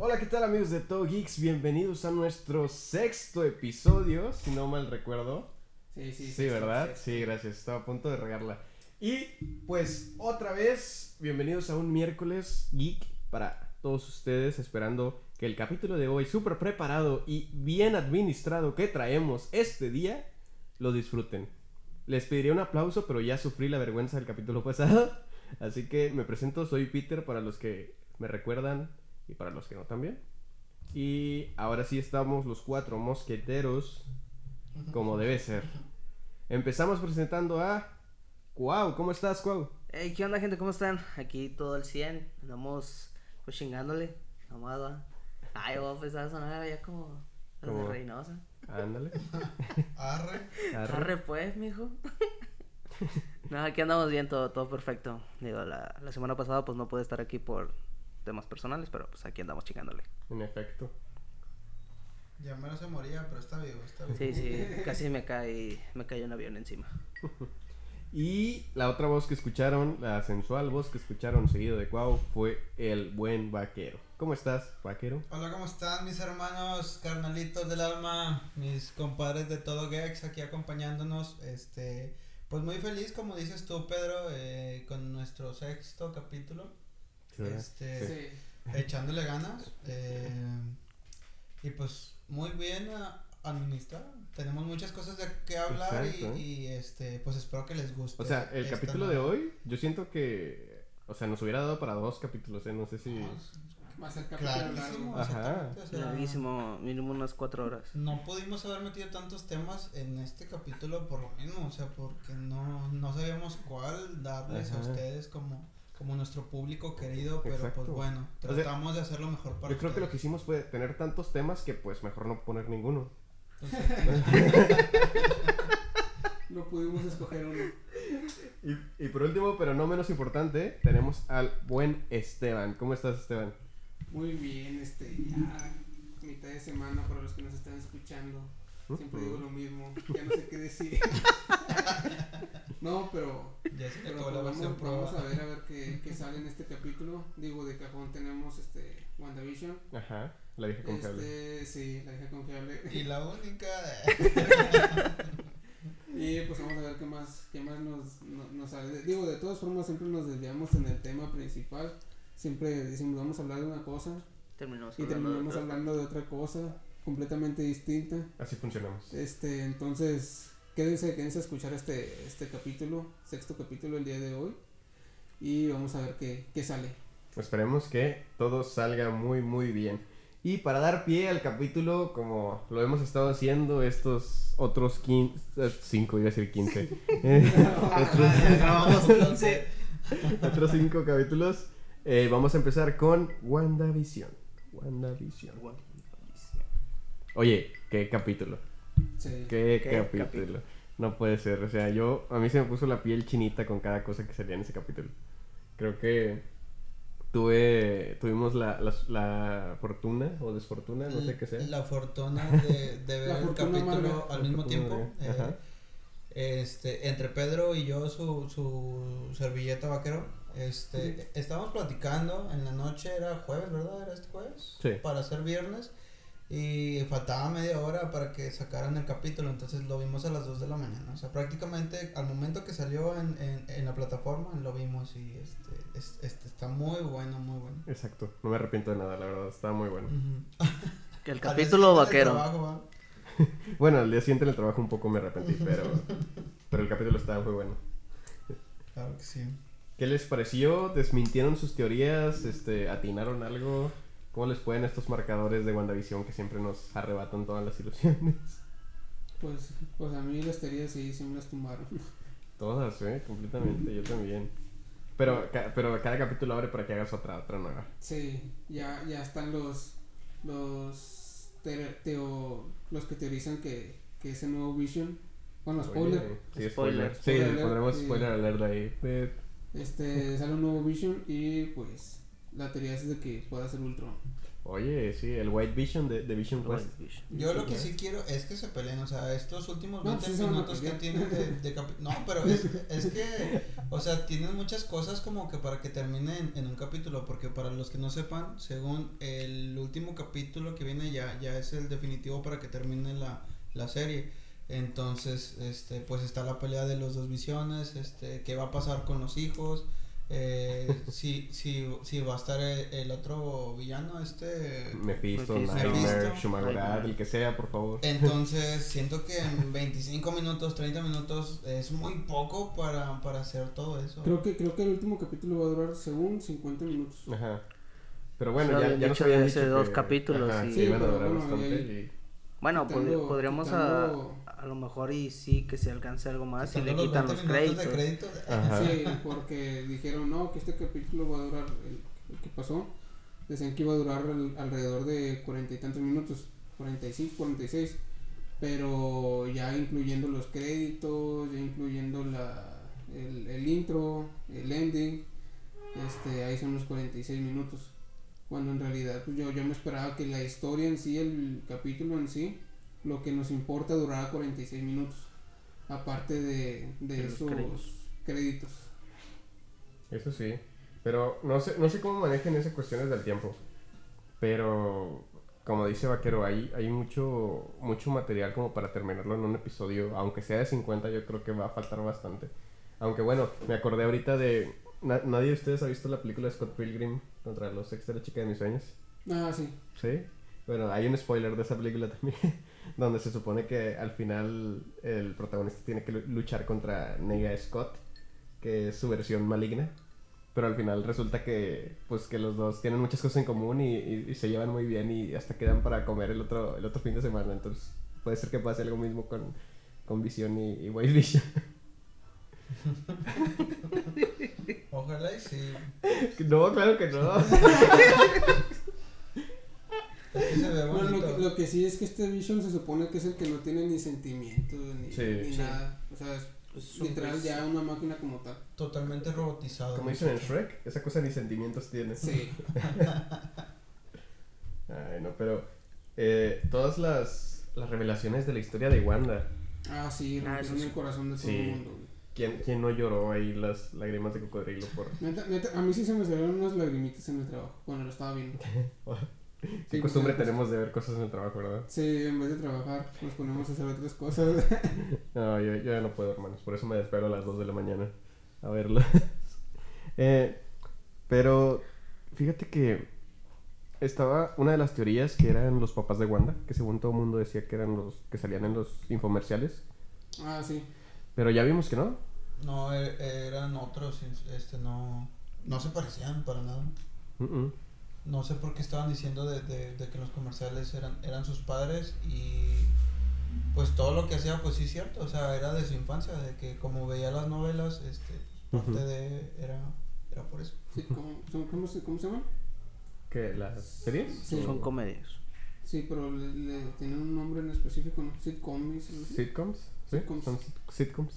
Hola, ¿qué tal amigos de Todo Geeks? Bienvenidos a nuestro sexto episodio, si no mal recuerdo. Sí, sí, Sí, ¿verdad? Sí, gracias. Estaba a punto de regarla. Y pues otra vez, bienvenidos a un miércoles geek para todos ustedes, esperando que el capítulo de hoy, súper preparado y bien administrado que traemos este día, lo disfruten. Les pediría un aplauso, pero ya sufrí la vergüenza del capítulo pasado. Así que me presento, soy Peter para los que me recuerdan y para los que no también. Y ahora sí estamos los cuatro mosqueteros como debe ser. Empezamos presentando a Cuau. ¿Cómo estás, Cuau? Hey, ¿qué onda, gente? ¿Cómo están? Aquí todo el 100. Andamos pues chingándole. Va. Ay, voy a empezar a sonar ya como los de Reynosa. Ándale. Arre. Arre. Arre, pues, mijo. no, aquí andamos bien, todo, todo perfecto. Digo, la, la semana pasada pues no pude estar aquí por temas personales, pero pues aquí andamos chingándole. En efecto. Ya menos se moría, pero está vivo, está vivo. Sí, sí, casi me cae, me cayó un avión encima. Y la otra voz que escucharon, la sensual voz que escucharon seguido de Cuau, fue el buen vaquero. ¿Cómo estás, vaquero? Hola, ¿cómo están mis hermanos, carnalitos del alma, mis compadres de todo Gex aquí acompañándonos? Este, pues muy feliz, como dices tú, Pedro, eh, con nuestro sexto capítulo. Este, Sí. echándole ganas. eh, y pues muy bien ah, administrado. Tenemos muchas cosas de que hablar y- Exacto. y, este, pues espero que les guste. O sea, el capítulo de hoy, yo siento que, o sea, nos hubiera dado para dos capítulos, ¿eh? No sé si... A ser capítulo Clarísimo, largo. Ajá. exactamente, o sea, Larguísimo, mínimo unas cuatro horas. No pudimos haber metido tantos temas en este capítulo por lo mismo, o sea, porque no, no sabíamos cuál darles a ustedes como, como nuestro público querido, pero Exacto. pues bueno, O sea, tratamos de hacer lo mejor para Yo creo que lo que hicimos fue tener tantos temas que pues mejor no poner ninguno. No pudimos escoger uno. Y, y por último, pero no menos importante, tenemos al buen Esteban. ¿Cómo estás, Esteban? Muy bien, este, ya mitad de semana para los que nos están escuchando. Siempre digo lo mismo, ya no sé qué decir. no, pero, Ya se pero la vamos, versión vamos prueba. a ver a ver qué, qué sale en este capítulo. Digo, de cajón tenemos este WandaVision. Ajá, la dije confiable. Este, sí, la dije confiable. Y la única... Y pues vamos a ver qué más, qué más nos, no- nos sale. Digo, de todas formas siempre nos desviamos en el tema principal. Siempre decimos vamos a hablar de una cosa Terminamos y terminamos hablando de otra cosa completamente distinta. Así funcionamos. Este, entonces, quédense, quédense a escuchar este, este capítulo, sexto capítulo el día de hoy. Y vamos a ver qué, qué sale. Esperemos que todo salga muy, muy bien. Y para dar pie al capítulo, como lo hemos estado haciendo estos otros 15, 5, iba a decir 15, eh, otros, Grabamos 15. otros 5 capítulos, eh, vamos a empezar con WandaVision. WandaVision. Oye, qué capítulo. Sí. Qué, Qué capítulo. capítulo. No puede ser. O sea, yo. A mí se me puso la piel chinita con cada cosa que salía en ese capítulo. Creo que. Tuve. Tuvimos la, la, la fortuna o desfortuna, no sé qué sea. La fortuna de, de ver el capítulo al mismo tiempo. eh, ajá. este, entre Pedro y yo, su, su servilleta vaquero, este, estábamos platicando en la noche, era jueves, ¿verdad? ¿Era este jueves? Sí. Para hacer viernes. Y faltaba media hora para que sacaran el capítulo, entonces lo vimos a las 2 de la mañana. O sea, prácticamente al momento que salió en, en, en la plataforma lo vimos y este, es- este está muy bueno, muy bueno. Exacto. No me arrepiento de nada, la verdad. Estaba muy bueno. Ujú. Que el capítulo vaquero. Bueno, al día siguiente en el trabajo un poco me arrepentí, pero. pero el capítulo estaba muy bueno. Claro que sí. ¿Qué les pareció? ¿Desmintieron sus teorías? Este, ¿Atinaron algo? ¿Cómo les pueden estos marcadores de WandaVision que siempre nos arrebatan todas las ilusiones? Pues, pues a mí las teorías sí, sí me las tumbaron. Todas, ¿eh? Completamente, yo también. Pero, ca- pero cada capítulo abre para que hagas otra, otra nueva. Sí, ya, ya están los los te- teo- los que teorizan que, que ese nuevo Vision, bueno spoiler, Oye, sí, Spoiler. spoiler. Sí, Spoiler le alert, pondremos spoiler alert ahí. Este sale un nuevo Vision y pues la teoría es de que pueda ser Ultron. Oye, sí, el White Vision de, de Vision Quest. White Vision. Yo lo que sí quiero es que se peleen, o sea, estos últimos No, 20 sí minutos que tienen de, de No, pero es, es que, o sea, tienen muchas cosas como que para que termine en, en un capítulo, porque para los que no sepan, según el último capítulo que viene ya, ya es el definitivo para que termine la, la serie. Entonces, este, pues está la pelea de los dos visiones, este, qué va a pasar con los hijos, eh, si, si, si va a estar el, el otro villano, este... Mephisto. Nightmare, Mephisto. El que sea, por favor. Entonces, siento que en 25 minutos, 30 minutos es muy poco para, para hacer todo eso. Creo que, creo que el último capítulo va a durar según 50 minutos. Ajá. Pero bueno, Sí, ya, habían ya nos dicho habían de dicho hace dos que- capítulos, ajá, sí. a Sí, pero bueno, y- Bueno, Quitando- podríamos quitando- a, a lo mejor y sí que se alcance algo más y le quitan 20 los créditos. de crédito. Sí, porque dijeron, no, que este capítulo va a durar, el, el que pasó, decían que iba a durar al- alrededor de cuarenta y tantos minutos, 45, 46, pero ya incluyendo los créditos, ya incluyendo la, el, el intro, el ending, este, ahí son los 46 minutos. Cuando en realidad pues yo, yo me esperaba que la historia en sí, el capítulo en sí, lo que nos importa durara 46 minutos. Aparte de, de esos créditos. créditos. Eso sí. Pero no sé, no sé cómo manejen esas cuestiones del tiempo. Pero como dice Vaquero, hay, hay mucho, mucho material como para terminarlo en un episodio. Aunque sea de 50, yo creo que va a faltar bastante. Aunque bueno, me acordé ahorita de... na- ¿Nadie de ustedes ha visto la película de Scott Pilgrim contra los ex de la chica de mis sueños? Ah, sí. ¿Sí? Bueno, hay un spoiler de esa película también, donde se supone que al final el protagonista tiene que lu- luchar contra Nega Scott, que es su versión maligna. Pero al final resulta que, pues, que los dos tienen muchas cosas en común y, y- y se llevan muy bien y hasta quedan para comer el otro, el otro fin de semana. Entonces puede ser que pase algo mismo con, con Vision y, y White Vision. Ojalá y sí. no, claro que no. Se ve Bueno, lo, que, lo que sí es que este Vision se supone que es el que no tiene ni sentimientos ni, Sí. ni Sí. nada. O sea, es Es un literal pues- ya una máquina como tal. Totalmente robotizado. Como dicen en. Shrek, esa cosa ni sentimientos tiene. Sí. Ay, no, pero eh, todas las, las revelaciones de la historia de Wanda, Ah, sí, Ah, rompieron sí. el corazón de todo Sí. el mundo. güey. ¿quién, quién no lloró ahí las lágrimas de cocodrilo por... Neta, neta, a mí sí se me salieron unas lagrimitas en el trabajo cuando lo estaba viendo. ¿Qué Sí, costumbre pues, tenemos de ver cosas en el trabajo, verdad? Sí, en vez de trabajar, nos ponemos a hacer otras cosas. No, yo, yo ya no puedo, hermanos, por eso me despero a las 2 de la mañana a verlo. Eh, pero fíjate que estaba una de las teorías que eran los papás de Wanda, que según todo el mundo decía que eran los que salían en los infomerciales, ah, sí. pero ya vimos que no. No, e- eran otros, este, no, no se parecían para nada. Mm, mm. No sé por qué estaban diciendo de, de, de que los comerciales eran, eran sus padres y pues todo lo que hacía pues sí es cierto, o sea, era de su infancia, de que como veía las novelas, este, parte de, era, era por eso. sí ¿cómo, son- cómo se, ¿Cómo se llaman? ¿Qué? ¿Las series? Sí. Son comedias. Sí, pero le, le tienen un nombre en específico, ¿no? Sitcoms. Sitcoms, ¿sí? Sitcoms. Son sit- sitcoms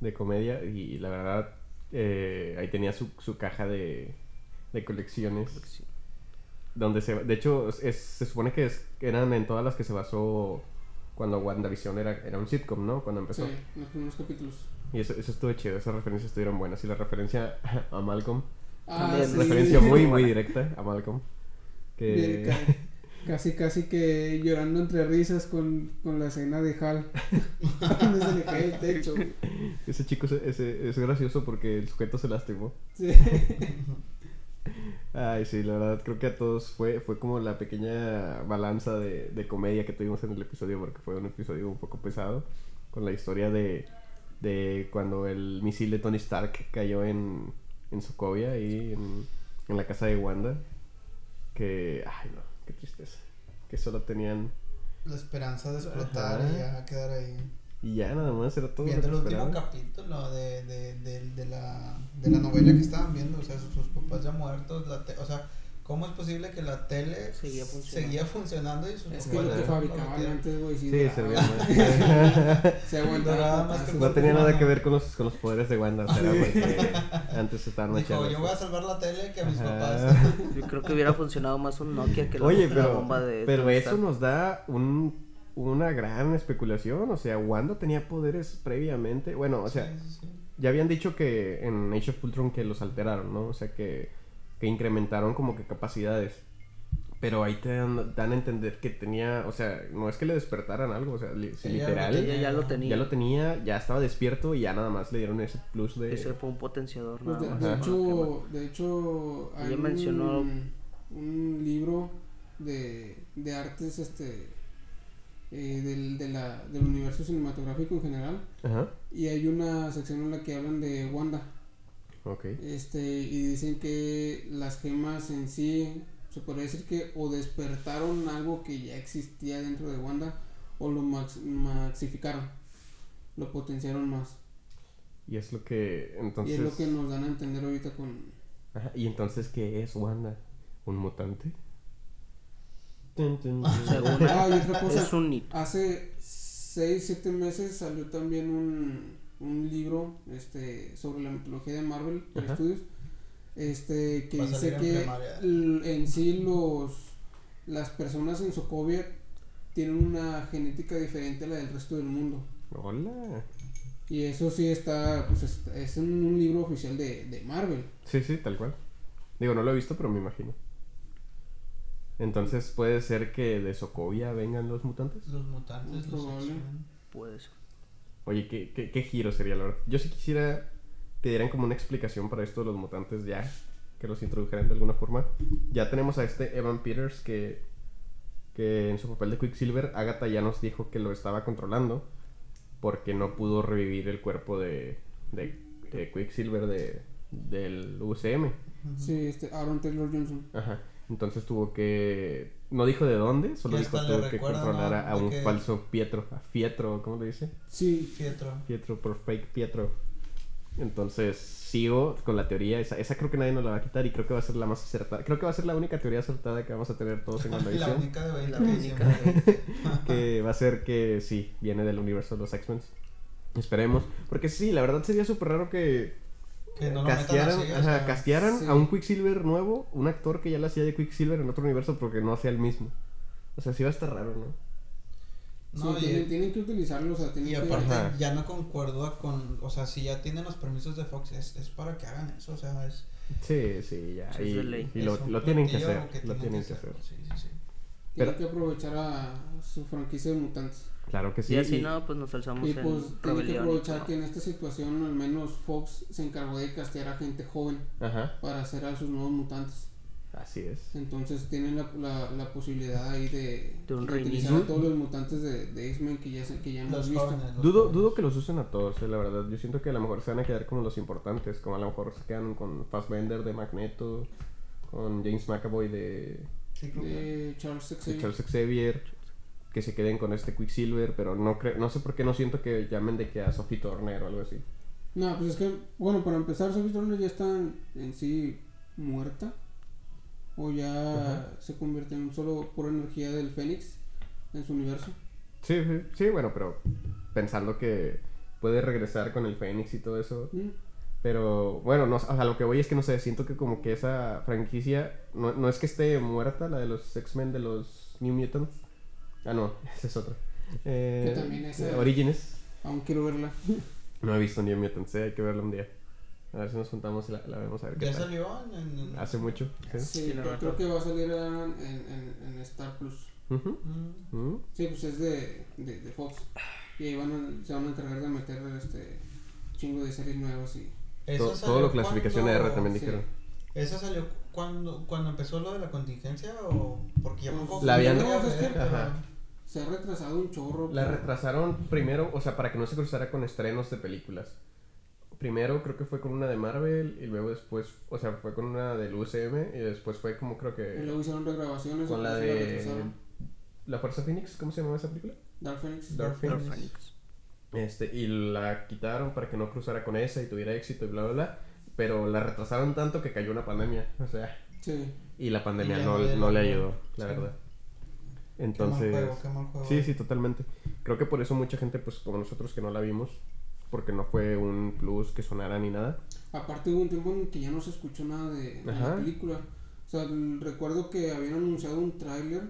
de comedia y la verdad eh, ahí tenía su, su caja de, de colecciones. Donde se de hecho es- se supone que es- eran en todas las que se basó cuando WandaVision era, era un sitcom, ¿no? Cuando Sí, empezó. en los primeros capítulos. Y eso, eso estuvo chido, esas referencias estuvieron buenas. Y la referencia a Malcolm, Ah, sí. referencia muy, muy directa a Malcolm. Que... ca- Casi, casi que llorando entre risas con, con la escena de Hal. Donde se le cae el techo. güey. Ese chico se- ese- es gracioso porque el sujeto se lastimó. Sí. Ay, sí, la verdad creo que a todos fue, fue como la pequeña balanza de, de comedia que tuvimos en el episodio porque fue un episodio un poco pesado con la historia de, de cuando el misil de Tony Stark cayó en, en Sokovia y en, en la casa de Wanda. Que, ay no, qué tristeza. Que solo tenían... La esperanza de explotar Ajá. y ya quedar ahí. Y ya nada más era todo. Viendo que el último capítulo de, de, de, de la, de la novela que estaban viendo, o sea, sus, sus papás ya muertos, la te- o sea, ¿Cómo es posible que la tele Seguía funcionando. seguía funcionando y sus Es que lo papás que lo fabricaban metieron? antes, güey, sí. Sí, duraba. se veía más putazos. que No tenía nada que ver con los, con los poderes de Wanda, o sea, porque antes estaban Dijo, machados. yo voy a salvar la tele que a mis Ajá. papás. Yo creo que hubiera funcionado más un Nokia que la, Oye, la pero, bomba de. pero eso nos da un, una gran especulación. O sea, Wanda tenía poderes previamente. Bueno, o sea, Sí, sí, sí. ya habían dicho que en Age of Ultron que los alteraron, ¿no? O sea, que, que incrementaron como que capacidades. Pero ahí te dan, dan a entender que tenía, o sea, no es que le despertaran algo, o sea, li- Sí, literal, ya lo Ella tenía. ya lo tenía. ya lo tenía, ya estaba despierto y ya nada más le dieron ese plus de... Ese fue un potenciador. Pues de, nada de más. Ajá. hecho, de hecho, hay Ella mencionó- un, un libro de, de artes este eh, del, de la, del universo cinematográfico en general Ajá, y hay una sección en la que hablan de Wanda ok. este y dicen que las gemas en sí se podría decir que o despertaron algo que ya existía dentro de Wanda o lo max- maxificaron lo potenciaron más Y es lo que, entonces... y es lo que nos dan a entender ahorita con Ajá, ¿Y entonces qué es Wanda? ¿Un mutante? Tun, tun, tun. Según Ah, y otra cosa. es un hito. Hace 6, 7 meses salió también un, un libro este, sobre la mitología de Marvel por Ajá. estudios. Este, que dice en que en sí los las personas en Sokovia tienen una genética diferente a la del resto del mundo. Hola. Y eso sí está, pues es, es en un libro oficial de, de Marvel. Sí, sí, tal cual. Digo, no lo he visto, pero me imagino. Entonces puede ser que de Sokovia vengan los mutantes. Los mutantes, los. Puede ser. Oye, ¿qué, qué, qué giro sería la verdad? Yo sí quisiera que dieran como una explicación para esto de los mutantes ya. Que los introdujeran de alguna forma. Ya tenemos a este Evan Peters que, que en su papel de Quicksilver, Agatha ya nos dijo que lo estaba controlando porque no pudo revivir el cuerpo de, de, de Quicksilver de, del UCM. Sí, este Aaron Taylor Johnson. Ajá. Entonces tuvo que. No dijo de dónde, solo dijo tuvo que recuerda, controlar ¿no? a, un que- falso Pietro. A Fietro, ¿cómo le dice? Sí, Pietro. Pietro por fake Pietro. Entonces sigo con la teoría. Esa, esa creo que nadie nos la va a quitar y creo que va a ser la más acertada. Creo que va a ser la única teoría acertada que vamos a tener todos en La WandaVision. única de 20 La que que va a ser que sí, viene del universo de los X-Men. Esperemos. Porque sí, la verdad sería súper raro que Que no lo metan castearan, así, o ajá, sea, castearan sí. a un Quicksilver nuevo, un actor que ya lo hacía de Quicksilver en otro universo porque no hacía el mismo. O sea, sí va a estar raro, ¿no? No, sí, y- tienen, tienen que utilizarlo, o sea, tienen Y que... aparte Ajá. ya no concuerdo con, o sea, si ya tienen los permisos de Fox, es, es para que hagan eso, o sea, es, Sí, sí, ya. Y es de ley. y lo, lo tienen que hacer. lo tienen que hacer. Sí, sí, sí. Tienen Pero- que aprovechar a su franquicia de mutantes. Claro que sí. y así y- no, pues nos alzamos y en pues tienen que rebelión. y aprovechar que en esta situación al menos Fox se encargó de castear a gente joven Ajá, para hacer a sus nuevos mutantes. así es. Entonces tienen la, la, la posibilidad ahí de, De un de reinicio. utilizar a todos los mutantes de, de X-Men que ya, se- que ya hemos Los visto. jóvenes. los Dudo, jóvenes. dudo que los usen a todos, eh, la verdad. Yo siento que a lo mejor se van a quedar como los importantes. Como a lo mejor se quedan con Fassbender de Magneto, con James McAvoy de, Sí, De Charles de Xavier. Charles Xavier. Que se queden con este Quicksilver, pero no creo, no sé por qué no siento que llamen de que a Sophie Turner o algo así. No, pues es que, bueno, para empezar, Sophie Turner ya está en, sí muerta. O ya Ajá. se convierte en solo pura energía del Fénix en su universo. Sí, sí, sí, bueno, pero pensando que puede regresar con el Fénix y todo eso. Mm. Pero bueno, no, o sea, lo que voy es que no sé, siento que como que esa franquicia no, no es que esté muerta, la de los X-Men de los New Mutants. Ah, no, esa es otra. Eh, Que también esa- eh, Origins. Aún quiero verla. No he visto New Mutants, eh, hay que verla un día. A ver si nos juntamos y la, la vemos a ver qué Ya tal. salió en, en- Hace mucho, sí. Sí, rato. creo que va a salir en, en, en Star Plus. Ujú, Mm. ujú. Sí, pues es de, de, de Fox. Y ahí van a- se van a encargar de meter este chingo de series nuevas y... Esa Todo, salió todo lo clasificación cuando- R también sí. dijeron. ¿Esa salió cuando, cuando empezó lo de la contingencia o porque ya Pues, la habían- Se ha retrasado un chorro. La pero- retrasaron primero, o sea, para que no se cruzara con estrenos de películas. Primero creo que fue con una de Marvel y luego después, o sea, fue con una del UCM y después fue como creo Y que luego hicieron regrabaciones. con y la después de retrasaron. La Fuerza Phoenix, ¿cómo se llama esa película? Dark Phoenix. Dark Phoenix. Dark Phoenix. Phoenix. Este, y la quitaron para que no cruzara con esa y tuviera éxito y bla bla bla, pero la retrasaron tanto que cayó una pandemia, o sea, Sí. Y la pandemia Y no, no le ayudó. ayudó, la Sí. verdad. Qué Entonces... mal juego, qué mal juego. Sí, sí, totalmente. Creo que por eso mucha gente, pues como nosotros que no la vimos, porque no fue un plus que sonara ni nada. Aparte hubo un tiempo en que ya no se escuchó nada de, de la película. O sea, el- recuerdo que habían anunciado un tráiler.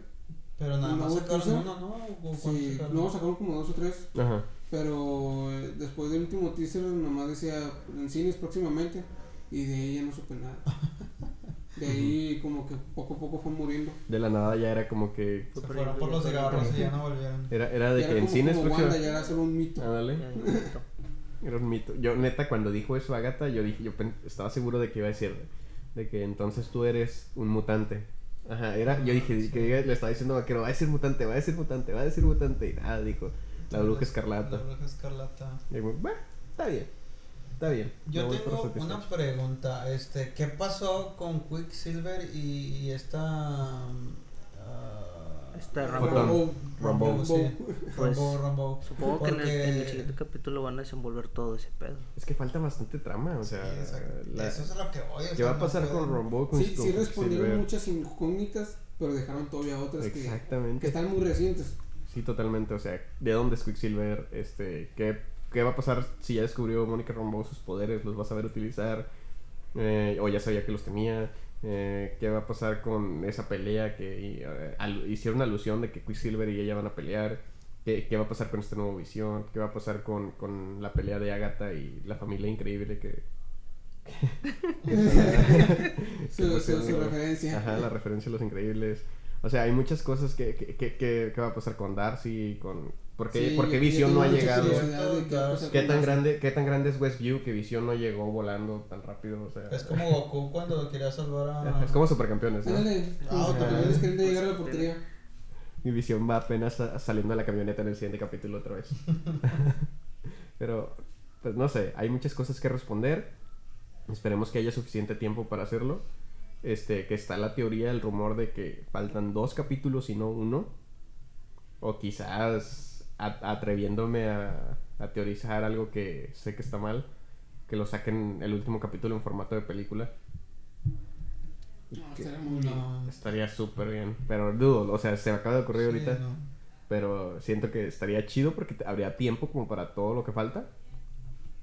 Pero nada ¿Un más sacaron uno, ¿no? ¿O cuántos Sí, sacaron? luego sacaron como dos o tres. Ajá. Pero eh, después del último teaser nomás decía en cines próximamente. Y de ahí ya no supe nada. De ahí como que poco a poco fue muriendo. De la nada ya era como que... Se fueron por los cigarros y ya no volvieron. Era, era de Ya que era en cines como Wanda, ya era solo un mito. Ya, ya, ya. Era un mito. Yo, neta, cuando dijo eso Agatha, yo dije, yo estaba seguro de que iba a decir, de que entonces tú eres un mutante. Ajá, era, yo dije, que le estaba diciendo a Vaquero, va a ser mutante, va a ser mutante, va a ser mutante. Y nada, dijo, la bruja escarlata. La bruja escarlata. Y bueno, está bien, está bien. Yo tengo una pregunta, este, ¿qué pasó con Quicksilver y, y esta ah, Esta Rambo. Rambo. Rambo. Rambo, sí. Pues, Rambo, Rambo. Supongo que en el, en el Porque- siguiente capítulo van a desenvolver todo ese pedo. Es que falta bastante trama, o sea, Sí, exacto. la- Eso es a lo que voy. ¿qué va a pasar con Rambo? Con Sí, con sí respondieron muchas incógnitas, pero dejaron todavía otras que, están muy recientes. Sí, totalmente. O sea, ¿de dónde es Quicksilver? Este, ¿qué, qué va a pasar si ya descubrió Mónica Rambeau sus poderes? ¿Los va a saber utilizar? Eh, o ya sabía que los tenía. Eh, ¿Qué va a pasar con esa pelea que y, eh, al- hicieron alusión de que Quicksilver y ella van a pelear? ¿Qué, qué va a pasar con esta nueva visión? ¿Qué va a pasar con, con la pelea de Agatha y la familia increíble que... Su, su- su referencia. Ajá, la referencia a los increíbles. O sea, hay muchas cosas que, que, que, que- que va a pasar con Darcy, con... ¿Por qué, Sí, por qué yo- yo Visión no ha llegado? qué ¿Qué tan grande, qué tan grande es Westview que Visión no llegó volando tan rápido? O sea, Es como Goku cuando quería salvar a... es como supercampeones, ¿no? Ándale, como Ah, llegar a la portería. Visión va apenas saliendo de la camioneta en el siguiente capítulo otra vez. Pero, pues no sé, hay muchas cosas que responder. Esperemos que haya suficiente tiempo para hacerlo. Este, que está la teoría, el rumor de que faltan dos capítulos y no uno. O quizás atreviéndome a, a teorizar algo que sé que está mal. Que lo saquen el último capítulo en formato de película. No, estaría muy bien. Estaría súper bien. Pero dudo, o sea, se me acaba de ocurrir Sí, ahorita. no. Pero siento que estaría chido porque habría tiempo como para todo lo que falta.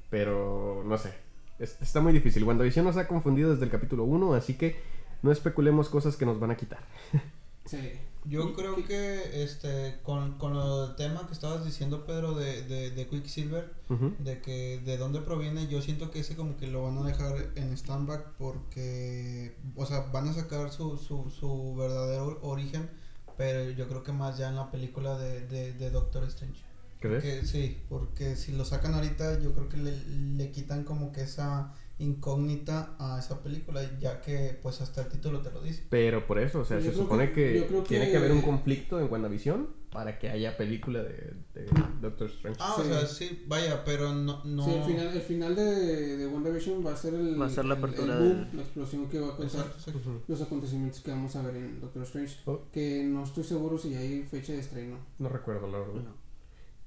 Pero no sé. Es- está muy difícil. WandaVision nos ha confundido desde el capítulo 1, así que no especulemos cosas que nos van a quitar. Sí. Yo ¿Y creo que este con, con lo del tema que estabas diciendo Pedro de, de, de Quicksilver, de que de dónde proviene, yo siento que ese como que lo van a dejar en stand-back porque, o sea, van a sacar su, su, su verdadero origen, pero yo creo que más ya en la película de, de, de Doctor Strange. ¿Crees? Porque, sí, porque si lo sacan ahorita yo creo que le, le quitan como que esa incógnita a esa película, ya que pues hasta el título te lo dice. Pero por eso, o sea, Yo se supone que- que, creo tiene que- que haber un conflicto en WandaVision para que haya película de, de Doctor Strange. Ah, Sí. o sea, sí, vaya, pero no... no... Sí, el final, el final de, de WandaVision va a ser el, Va a ser la el- apertura el boom, del- la explosión que va a causar Exacto. Ujú. los acontecimientos que vamos a ver en Doctor Strange. Oh. Que no estoy seguro si hay fecha de estreno. No recuerdo, la verdad. No.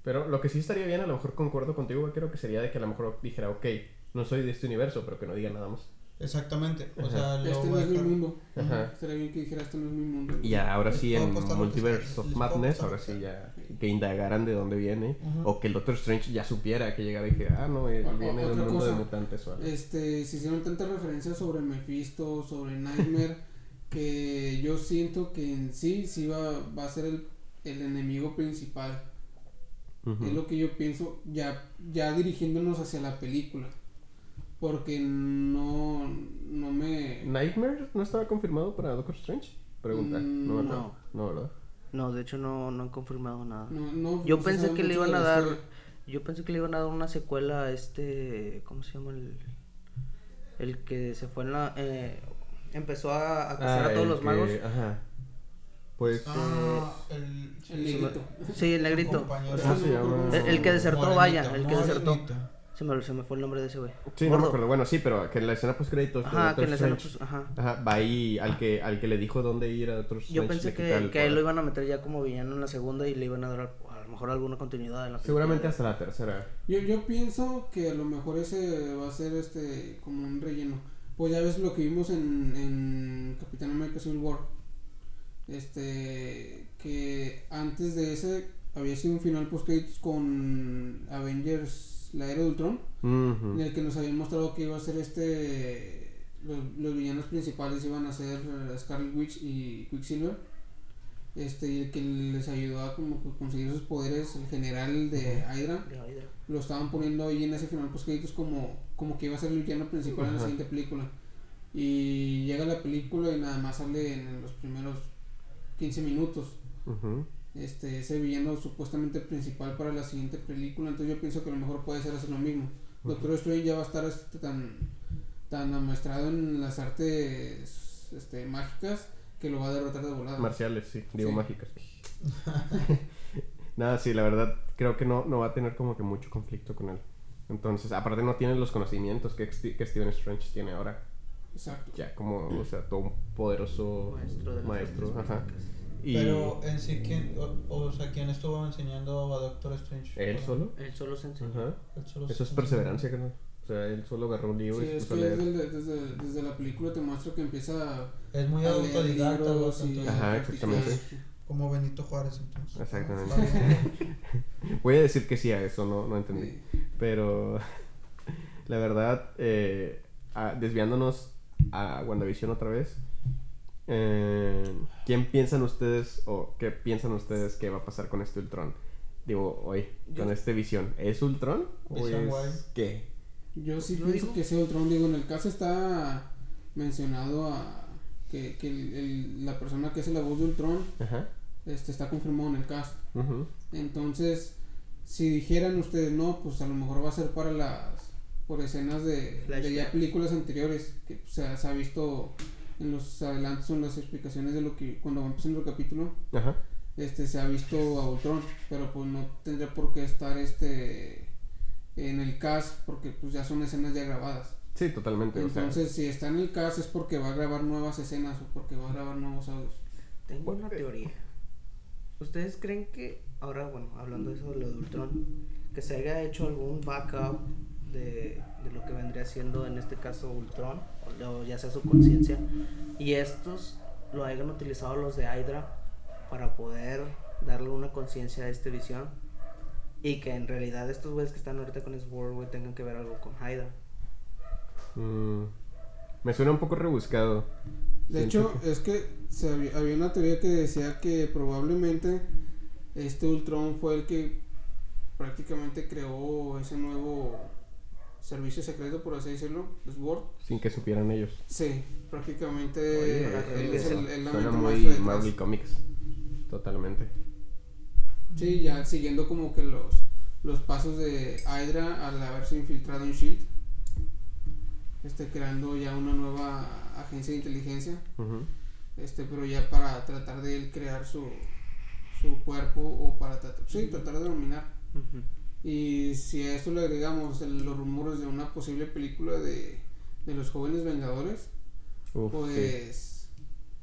Pero lo que sí estaría bien, a lo mejor concuerdo contigo, creo que sería de que a lo mejor dijera, ok, no soy de este universo, pero que no diga nada más. Exactamente, o Ajá. sea, lo Este no es mi mundo. Ajá. Estaría bien que dijera esto no es mi mundo. Y ya, ahora sí, en Multiverse of Madness, ahora sí ya, que indagaran de dónde viene. O que el Doctor Strange ya supiera que llegara y que, ah, no, él O- o- viene de un mundo de mutantes o algo. Este, se hicieron tantas referencias sobre Mephisto, sobre Nightmare, que yo siento que en sí sí va, va a ser el, el enemigo principal. Es lo que yo pienso, ya, ya dirigiéndonos hacia la película. Porque no, no me... ¿Nightmare no estaba confirmado para Doctor Strange? Pregunta. Mm, no, no. ¿verdad? No, de hecho no, no han confirmado nada. No, no- Yo pensé que le iban a dar. historia. Yo pensé que le iban a dar una secuela a este. ¿Cómo se llama el.? El que se fue en la. Eh, empezó a, a cazar Ah, a todos el los que- magos. Ajá. Pues. Ah, el... El negrito. Sí, el negrito. compañero. ¿Cómo se llama? El, el que desertó, vaya, el que desertó. Se me, se me fue el nombre de ese güey. Sí, no me Gordo. acuerdo. Bueno, sí, pero que en la escena post créditos Ajá, que en la escena, pues, ajá. Ajá, va ahí al que, al que le dijo dónde ir a Strange. Yo pensé que, que a él lo iban a meter ya como villano en la segunda y le iban a dar a lo mejor alguna continuidad en la película. Seguramente hasta la tercera. Yo, yo pienso que a lo mejor ese va a ser este como un relleno. Pues ya ves lo que vimos en, en Capitán América Civil War. Este, que antes de ese había sido un final post créditos con Avengers, la era de Ultron, en el que nos habían mostrado que iba a ser este, los, los villanos principales iban a ser Scarlet Witch y Quicksilver. Este, y el que les ayudó a como que conseguir sus poderes, el general de Hydra, lo estaban poniendo ahí en ese final post créditos como, como que iba a ser el villano principal en la siguiente película. Y llega la película y nada más sale en los primeros 15 minutos. Ujú. Este, ese villano supuestamente principal para la siguiente película. Entonces yo pienso que a lo mejor puede ser hacer lo mismo. Doctor Strange ya va a estar este, tan, tan amaestrado en las artes este, mágicas que lo va a derrotar de volada. Marciales, sí, digo Sí. mágicas. Nada, sí, la verdad creo que no, no va a tener como que mucho conflicto con él. Entonces, aparte no tiene los conocimientos que, que Steven Strange tiene ahora. Exacto. Ya como, o sea, todo un poderoso Maestro de maestro, ajá. mágicas. Y Pero en sí, ¿quién, o, o sea, ¿quién estuvo enseñando a Doctor Strange? él solo. Él solo se enseñó. Ajá. él solo Eso es se- perseverancia, ¿no? O sea, él solo agarró un libro Sí, y se es puso a que leer. desde, desde, desde la película te muestra que empieza Es muy a autodidacta, a Ajá, exactamente. como Benito Juárez, entonces. Exactamente. Voy a decir que sí a eso, no, no entendí. Sí. Pero la verdad, eh, ah, desviándonos a WandaVision otra vez, eh, ¿quién piensan ustedes o qué piensan ustedes que va a pasar con este Ultron? Digo, hoy, con este Visión. ¿Es Ultron? ¿O es qué? Yo sí pienso digo- que ese Ultron, digo, en el caso está mencionado a que, que el- el- la persona que hace la voz de Ultron Ajá. este, está confirmado en el cast. ujú, Entonces, si dijeran ustedes no, pues a lo mejor va a ser para las por escenas de, de ya películas anteriores que pues, se ha visto en los adelantos o en las explicaciones de lo que cuando va empezando el capítulo Ajá. este se ha visto a Ultron, pero pues no tendría por qué estar este en el cast porque pues ya son escenas ya grabadas. Sí, totalmente. o sea, Entonces, si está en el cast es porque va a grabar nuevas escenas o porque va a grabar nuevos audios. Tengo una eh. teoría. ¿Ustedes creen que, ahora, bueno, hablando de eso de lo de Ultron, que se haya hecho algún backup de, de lo que vendría siendo en este caso Ultron, o ya sea su conciencia, y estos lo hayan utilizado los de Hydra para poder darle una conciencia a esta visión? Y que en realidad estos güeyes que están ahorita con Sword, güey, tengan que ver algo con Hydra. mm, me suena un poco rebuscado. De Siento hecho, es que se había, había una teoría que decía que probablemente este Ultron fue el que prácticamente creó ese nuevo servicio secreto, por así decirlo, SWORD. Sin que supieran ellos. Sí, prácticamente Oye, él es el, el Suena muy. Marvel Comics. Totalmente. Sí, ya siguiendo como que los, los pasos de Hydra al haberse infiltrado en SHIELD. Este, creando ya una nueva agencia de inteligencia. Este pero ya para tratar de él crear su su cuerpo o para tratar sí tratar de dominar y si a esto le agregamos el- los rumores de una posible película de, de los jóvenes vengadores Uf, sí. pues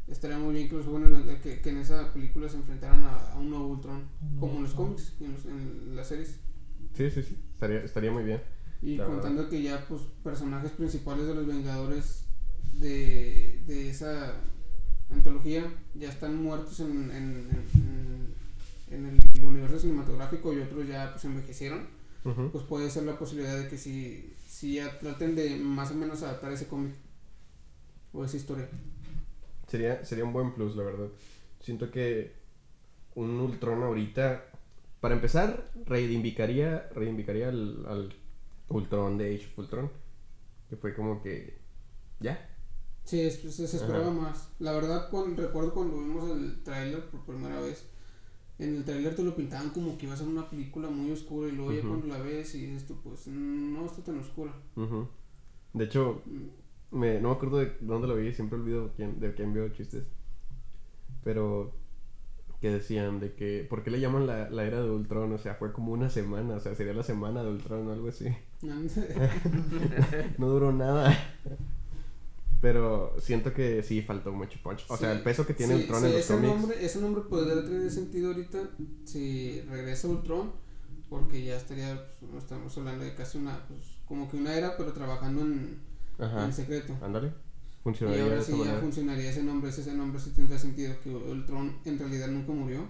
estaría muy bien que los jóvenes que, que en esa película se enfrentaran a, a un nuevo Ultron como en los cómics y en, los- en las series Sí, sí, sí. Estaría, estaría muy bien. y La contando que ya pues personajes principales de los Vengadores de, de esa antología ya están muertos en, en, en, en el universo cinematográfico y otros ya pues envejecieron, Ujú. pues puede ser la posibilidad de que si, si ya traten de más o menos adaptar ese cómic o esa historia. Sería, sería un buen plus, la verdad. Siento que un Ultron ahorita, para empezar, reivindicaría, reivindicaría al, al Ultron de Age of Ultron. Que fue como que... Ya. Sí, es- se, se esperaba Ajá. más. La verdad, cuando, recuerdo cuando vimos el tráiler por primera vez, en el tráiler te lo pintaban como que iba a ser una película muy oscura y luego ya cuando la ves y tú, pues no está tan oscura. De hecho, Mm, me, no me acuerdo de dónde lo vi, siempre olvido quién, de quién vio chistes. Pero que decían de que, ¿por qué le llaman la, la era de Ultron? O sea, fue como una semana, o sea, sería la semana de Ultron o algo así. No duró nada. Pero siento que sí faltó mucho punch. O sea, el peso que tiene sí, Ultron sí, en los ese cómics. Nombre, ese nombre podría tener sentido ahorita si regresa Ultron, porque ya estaría, pues, estamos hablando de casi una, pues, como que una era, pero trabajando en, Ajá. en secreto. Ándale. Y Funcionaría de ahora sí ya funcionaría ese nombre, ese, ese nombre sí tendría sentido que Ultron en realidad nunca murió.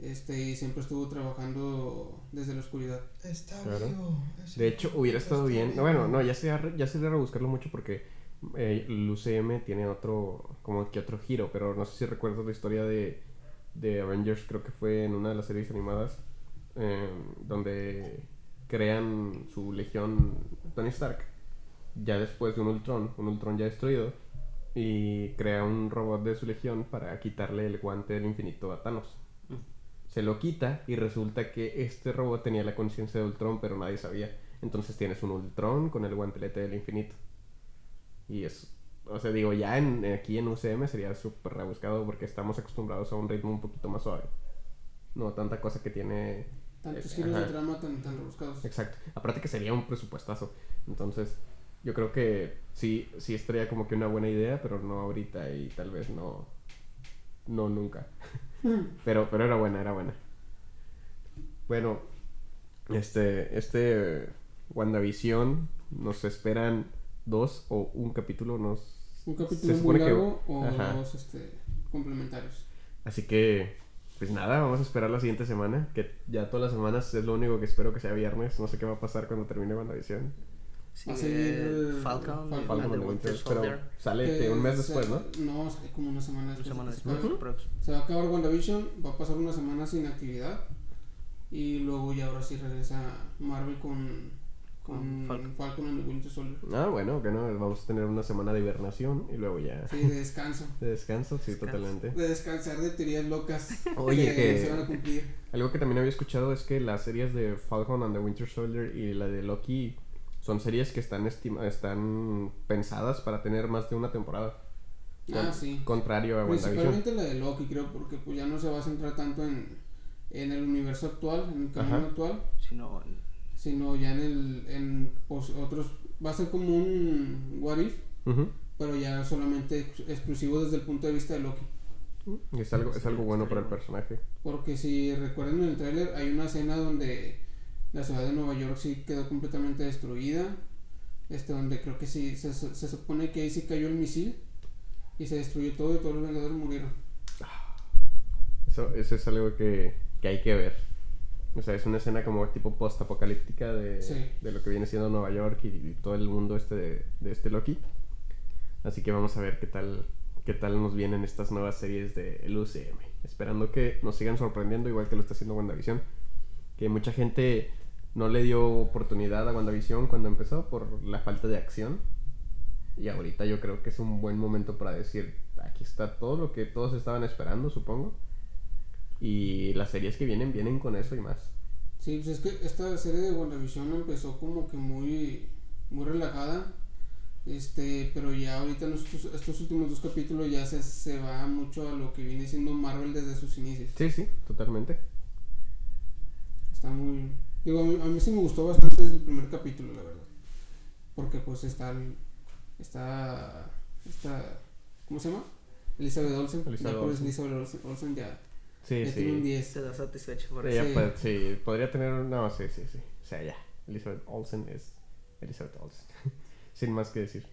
Este, y siempre estuvo trabajando desde la oscuridad. Está Claro. vivo. De hecho, hubiera está estado bien. vivo. Bueno, no, ya sería, re- ya sería rebuscarlo mucho porque eh, el UCM tiene otro, como que otro giro, pero no sé si recuerdas la historia de, de Avengers, creo que fue en una de las series animadas, eh, donde crean su legión Tony Stark, ya después de un Ultron, un Ultron ya destruido, y crea un robot de su legión para quitarle el guante del infinito a Thanos. Mm. Se lo quita y resulta que este robot tenía la conciencia de Ultron, pero nadie sabía. Entonces tienes un Ultron con el guantelete del infinito. Y es, o sea, digo, ya en, aquí en UCM sería súper rebuscado porque estamos acostumbrados a un ritmo un poquito más suave. No tanta cosa que tiene... Tantos Eh, giros de trama tan, tan rebuscados. Exacto. Aparte que sería un presupuestazo. Entonces, yo creo que sí, sí estaría como que una buena idea, pero no ahorita y tal vez no... No nunca. Pero, pero era buena, era buena. Bueno, este, este WandaVision nos esperan dos o un capítulo, nos... Un Se capítulo muy supone que- largo o Ajá. dos este, complementarios. Así que, pues nada, vamos a esperar la siguiente semana, que ya todas las semanas es lo único que espero que sea viernes, no sé qué va a pasar cuando termine WandaVision. Sí, Va a seguir el Falcon, Falcon Falcon and the and the Winter Winter, pero Soldier. sale Que un mes se- después, ¿no? No, sale como una semana Una después. semana de que se después. Se va a acabar WandaVision, va a pasar una semana sin actividad. Y luego ya ahora sí regresa Marvel con, con Con Falcon. Falcon. and the Winter Soldier. Ah, bueno, que no, vamos a tener una semana de hibernación y luego ya Sí, de descanso. de descanso, sí, Descanso. totalmente. De descansar de teorías locas Oye, que- se van a cumplir. Algo que también había escuchado es que las series de Falcon and the Winter Soldier y la de Loki son series que están estima están pensadas para tener más de una temporada. Ah, sí. Contrario a. Principalmente la de Loki, creo, porque pues ya no se va a centrar tanto en, en el universo actual, en el camino Ajá. actual, Si no, sino ya en el en pues, otros va a ser como un what if, pero ya solamente ex- exclusivo desde el punto de vista de Loki. Y es algo, es algo bueno para el personaje. Porque si recuerdan en el tráiler hay una escena donde la ciudad de Nueva York sí quedó completamente destruida. Este donde creo que sí se, se supone que ahí sí cayó el misil y se destruyó todo y todos los Vengadores murieron. Eso, eso es algo que, que hay que ver. O sea, es una escena como tipo post-apocalíptica de, Sí. de lo que viene siendo Nueva York y, y todo el mundo este de, de este Loki. Así que vamos a ver qué tal, qué tal nos vienen estas nuevas series del UCM. Esperando que nos sigan sorprendiendo igual que lo está haciendo WandaVision. Que mucha gente no le dio oportunidad a WandaVision cuando empezó por la falta de acción. Y ahorita yo creo que es un buen momento para decir, aquí está todo lo que todos estaban esperando, supongo. Y las series que vienen vienen con eso y más. Sí, pues es que esta serie de WandaVision empezó como que muy, muy relajada. Este, pero ya ahorita en estos, estos últimos dos capítulos ya se, se va mucho a lo que viene siendo Marvel desde sus inicios. Sí, sí, totalmente. Está muy... Digo, a mí, a mí sí me gustó bastante desde el primer capítulo, la verdad. Porque pues está... Está... está ¿Cómo se llama? Elizabeth Olsen. Elizabeth Olsen. Elizabeth Olsen ya, Sí, ya tiene un sí. 10. se da satisfecho por Ella eso. Sí. puede- sí, podría tener... No, sí, sí, sí. O sea, ya. Elizabeth Olsen es Elizabeth Olsen. Sin más que decir.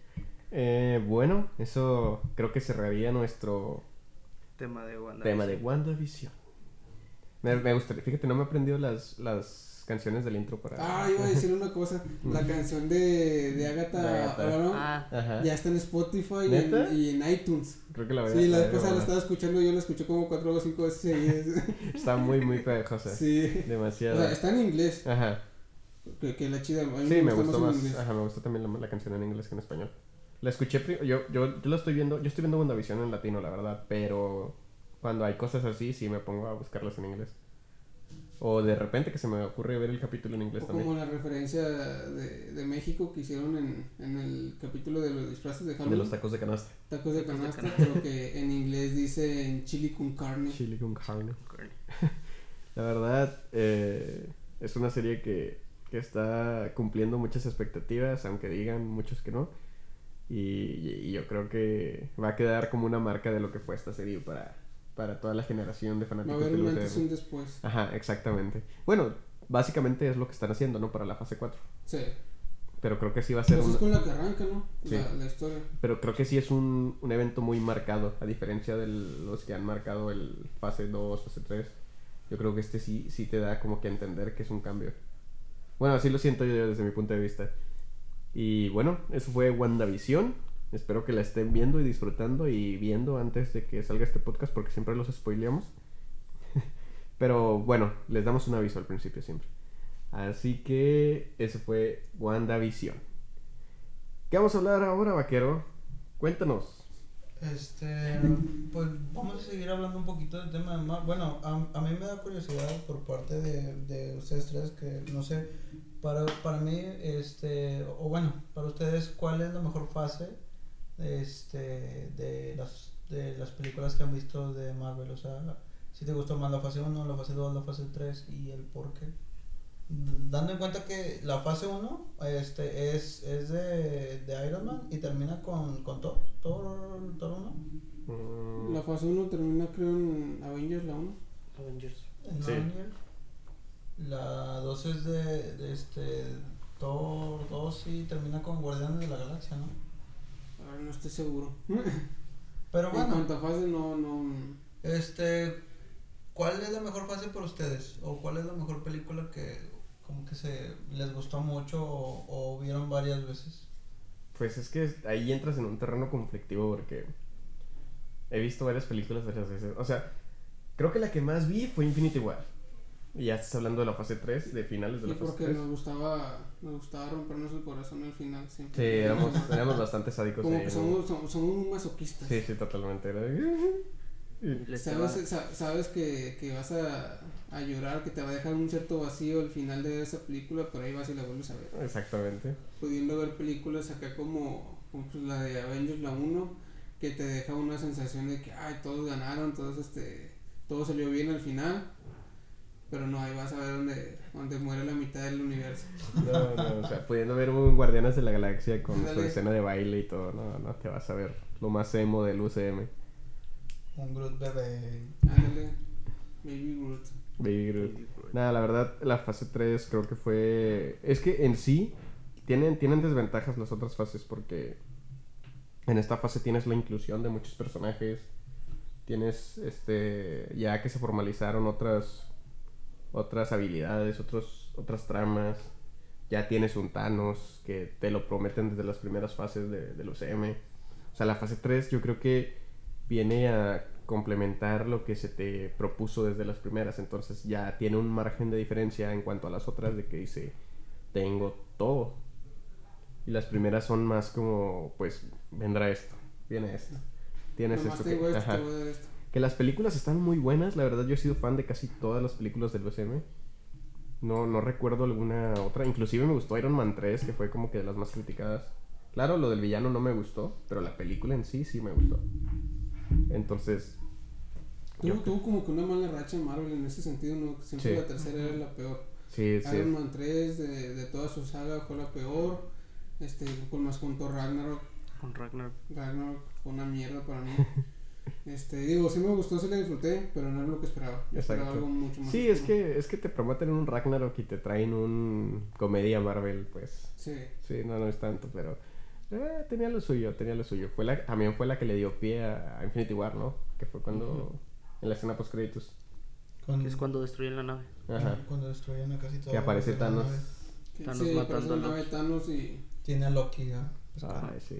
Eh, bueno, eso creo que cerraría nuestro Tema de Wanda. tema de WandaVision. Me, me gustaría... Fíjate, no me he aprendido las, las canciones del intro para... Ah, iba a decir una cosa. La canción de, de Agatha, De Agatha. Aaron Ah, Ajá. ya está en Spotify y en, y en iTunes. Creo que la voy a... Sí, la vez pasada la estaba escuchando yo la escuché como cuatro o cinco veces seguidas. Está muy, muy pegajosa. sí. Demasiado. O sea, está en inglés. Ajá. Que, que la chida. A mí Sí, me gusta gustó más. Ajá, me gustó también la, la canción en inglés que en español. La escuché yo, yo, yo la estoy viendo, yo estoy viendo WandaVision en latino, la verdad, pero cuando hay cosas así, sí me pongo a buscarlas en inglés. O de repente que se me ocurre ver el capítulo en inglés O también. como la referencia de, de México que hicieron en, en el capítulo de los disfraces de De Halloween. los tacos de canasta. tacos de Tacos de canasta, canasta. pero que en inglés dicen chili con carne. Chili con carne. La verdad, eh, es una serie que, que está cumpliendo muchas expectativas, aunque digan muchos que no. Y, y yo creo que va a quedar como una marca de lo que fue esta serie para, para toda la generación de Va a fanáticos haber un antes y un después. Ajá, exactamente. Bueno, básicamente es lo que están haciendo, ¿no? Para la fase 4. Sí. pero creo que sí va a ser Pues es un, con la que arranca, ¿no? Sí. La, la historia. pero creo que sí es un, un evento muy marcado, a diferencia de los que han marcado el fase 2, fase 3. Yo creo que este sí, sí te da como que a entender que es un cambio. Bueno, así lo siento yo desde mi punto de vista. Y bueno, eso fue WandaVision. Espero que la estén viendo y disfrutando y viendo antes de que salga este podcast porque siempre los spoileamos. Pero bueno, les damos un aviso al principio siempre. Así que ese fue WandaVision. ¿Qué vamos a hablar ahora, vaquero? Cuéntanos. Este, pues vamos a seguir hablando un poquito del tema de Marvel. Bueno, a, a mí me da curiosidad por parte de, de ustedes tres que no sé, para, para mí, este, o bueno, para ustedes, ¿cuál es la mejor fase este, de, las, de las películas que han visto de Marvel? O sea, si te gustó más la fase 1, la fase 2, la fase 3 y el por qué. Dando en cuenta que la fase 1 este, es, es de, de Iron Man y termina con, con Thor, Thor, Thor 1. Mm, La fase 1 termina, creo, en Avengers, la 1. Avengers. en Sí. Avengers. La 2 es de, de este Thor 2 y termina con Guardianes de la Galaxia, ¿no? Ahora no estoy seguro. Pero En bueno, cuanto a fase, no, no. este ¿cuál es la mejor fase para ustedes? ¿O cuál es la mejor película que como que se les gustó mucho o, o vieron varias veces? Pues es que ahí entras en un terreno conflictivo porque he visto varias películas varias veces. O sea, creo que la que más vi fue Infinity War. Y ya estás hablando de la fase 3, de finales de Y la fase porque 3. nos gustaba, nos gustaba rompernos el corazón al final. Sí, Siempre. éramos, éramos bastante sádicos Como ahí, que ¿no? somos, somos, somos masoquistas. Sí, sí, totalmente. Era de- Sabes, sabes que, que vas a, a llorar, que te va a dejar un cierto vacío al final de esa película, pero ahí vas y la vuelves a ver. Exactamente. Pudiendo ver películas acá como, como pues la de Avengers, la 1, que te deja una sensación de que, ay, todos ganaron, todos este, todo salió bien al final, pero no, ahí vas a ver donde, donde muere la mitad del universo. No, no, o sea, pudiendo ver un Guardianes de la Galaxia con su escena de baile y todo, no, no te vas a ver lo más emo del UCM. Un Groot bebé. Ándale, Baby Groot. Baby Groot. Nada, la verdad, la fase 3 creo que fue... Es que en sí tienen, tienen desventajas las otras fases porque en esta fase tienes la inclusión de muchos personajes. Tienes, este, ya que se formalizaron otras, otras habilidades, otros, otras tramas. Ya tienes un Thanos que te lo prometen desde las primeras fases de, del UCM. O sea, la fase 3 yo creo que viene a complementar lo que se te propuso desde las primeras. Entonces ya tiene un margen de diferencia en cuanto a las otras de que dice, tengo todo. Y las primeras son más como, pues, vendrá esto, viene esto. Tienes Nomás esto. tengo Que, esto, ajá. esto. Que las películas están muy buenas, la verdad yo he sido fan de casi todas las películas del UCM. No, no recuerdo alguna otra. Inclusive me gustó Iron Man 3, que fue como que de las más criticadas. Claro, lo del villano no me gustó, pero la película en sí sí me gustó. Entonces... Tuvo, yo- tuvo como que una mala racha Marvel en ese sentido, ¿no? Siempre Sí. la tercera era la peor. Sí, sí. Iron Man 3 de, de toda su saga fue la peor. Este, con más junto Ragnarok. Con Ragnar. Ragnarok fue una mierda para mí. Este, digo, sí me gustó, sí la disfruté, pero no era lo que esperaba. Yo esperaba Exacto. algo mucho más. Sí, es que, es que te prometen un Ragnarok y te traen un comedia Marvel, pues. Sí. Sí, no, no es tanto, pero eh, tenía lo suyo, tenía lo suyo. Fue la, también fue la que le dio pie a, a Infinity War, ¿no? Que fue cuando, en la escena post créditos. Es cuando destruyen la nave. Ajá. Cuando destruyen a casi todo. Que aparece Thanos. Thanos sí, matando aparece a la nave Loki. Thanos y. Tiene a Loki ya. Ay, sí.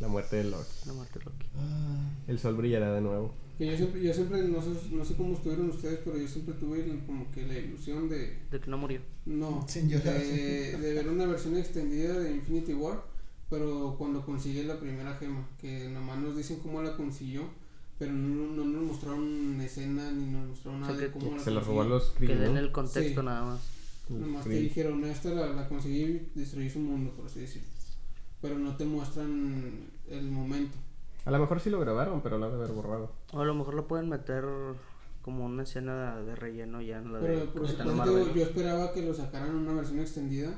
La muerte de Loki. La muerte de Loki. Ah, El sol brillará de nuevo. Que yo siempre, yo siempre no, sé, no sé cómo estuvieron ustedes, pero yo siempre tuve el- como que la ilusión de. De que no murió. No, Sin llorar. de, de ver una versión extendida de Infinity War, pero cuando consigue la primera gema, que nomás nos dicen cómo la consiguió, pero no, no nos mostraron escena ni nos mostraron O sea, nada de que- cómo la Se lo robó a los Que Kree, den ¿no? el contexto Sí. nada más. Nomás te dijeron, esta la, la conseguí y destruí su mundo, por así decirlo. Pero no te muestran el momento. A lo mejor sí lo grabaron, pero lo han de haber borrado. O a lo mejor lo pueden meter como una escena de relleno ya en la de Pero por Marvel. yo esperaba que lo sacaran en una versión extendida.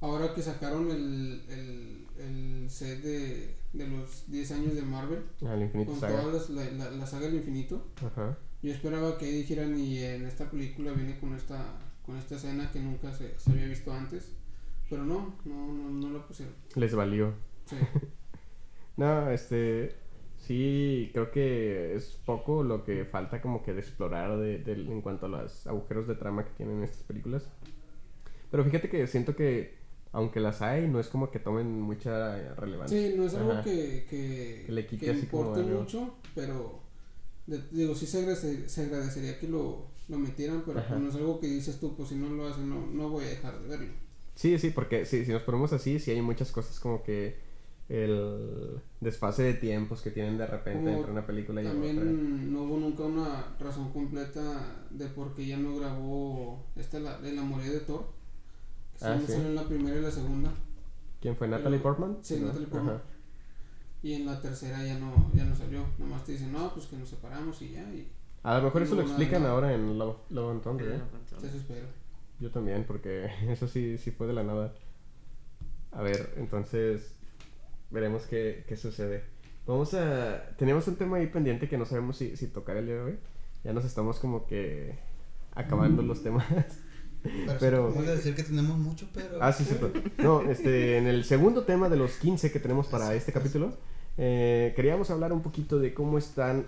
Ahora que sacaron el, el, el set de, de los 10 años de Marvel, Infinity con Saga. toda la, la, la saga del infinito, Ajá. yo esperaba que ahí dijeran y en esta película viene con esta, con esta escena que nunca se, se había visto antes. Pero no, no, no, no la pusieron. Les valió. Sí. No, este. Sí, creo que es poco lo que falta como que de explorar de, de- en cuanto a los agujeros de trama que tienen estas películas. Pero fíjate que siento que, aunque las hay, no es como que tomen mucha relevancia. Sí, no es algo que, que, Que le quite que así importe mucho, pero de- digo, sí se, agradece- se agradecería que lo, lo metieran, pero no es algo que dices tú, pues si no lo hacen, no, no voy a dejar de verlo. Sí, sí, porque sí, si nos ponemos así, sí hay muchas cosas como que el desfase de tiempos que tienen de repente Como entre una película y otra. También no hubo nunca una razón completa de por qué ya no grabó esta la, el amorío de Thor. Que Ah, solo sí. salió en la primera y la segunda. ¿Quién fue? Pero- ¿Natalie Portman? sí, ¿no? Natalie Portman. Ajá. Y en la tercera ya no, ya no salió. Nomás te dicen, no, pues que nos separamos y ya. Y A lo mejor eso lo explican nada. ahora en Love, Love and Thunder, ¿eh? se espero. Yo también, porque eso sí, sí fue de la nada. A ver, entonces veremos qué, qué sucede. Vamos a... Tenemos un tema ahí pendiente que no sabemos si, si tocar el día de hoy. Ya nos estamos como que acabando los temas. Pero, Pero- Vamos a decir que tenemos mucho, pero. Ah, sí, cierto. No, este, en el segundo tema de los 15 que tenemos para este capítulo, eh, queríamos hablar un poquito de cómo están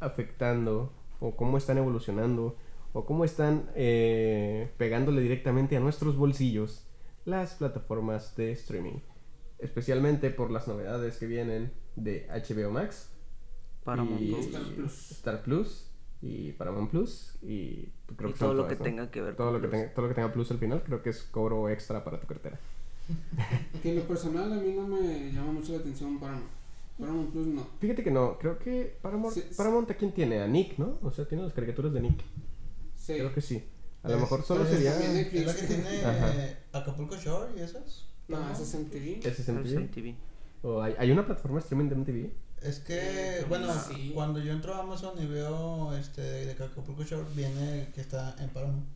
afectando o cómo están evolucionando o cómo están eh, pegándole directamente a nuestros bolsillos las plataformas de streaming. Especialmente por las novedades que vienen de HBO Max, Paramount y Plus. Star Plus. Star Plus y Paramount Plus y creo Y que todo lo todas, que ¿no? tenga que ver todo con lo que Plus. tenga todo lo que tenga plus al final creo que es cobro extra para tu cartera Que en lo personal a mí no me llama mucho la atención Paramount. Paramount Plus no. fíjate que no creo que Paramount Sí, sí. Paramount a quién tiene a Nick no o sea tiene las caricaturas de Nick Sí. creo que sí a lo mejor solo es sería ¿Es la que tiene Ajá. Acapulco Shore y esas? No, ese es MTV. es Es MTV MTV. o hay, hay una plataforma de streaming de MTV Es que, Eh, bueno, sí. cuando yo entro a Amazon y veo este de Acapulco Shore, viene que está en Paramount.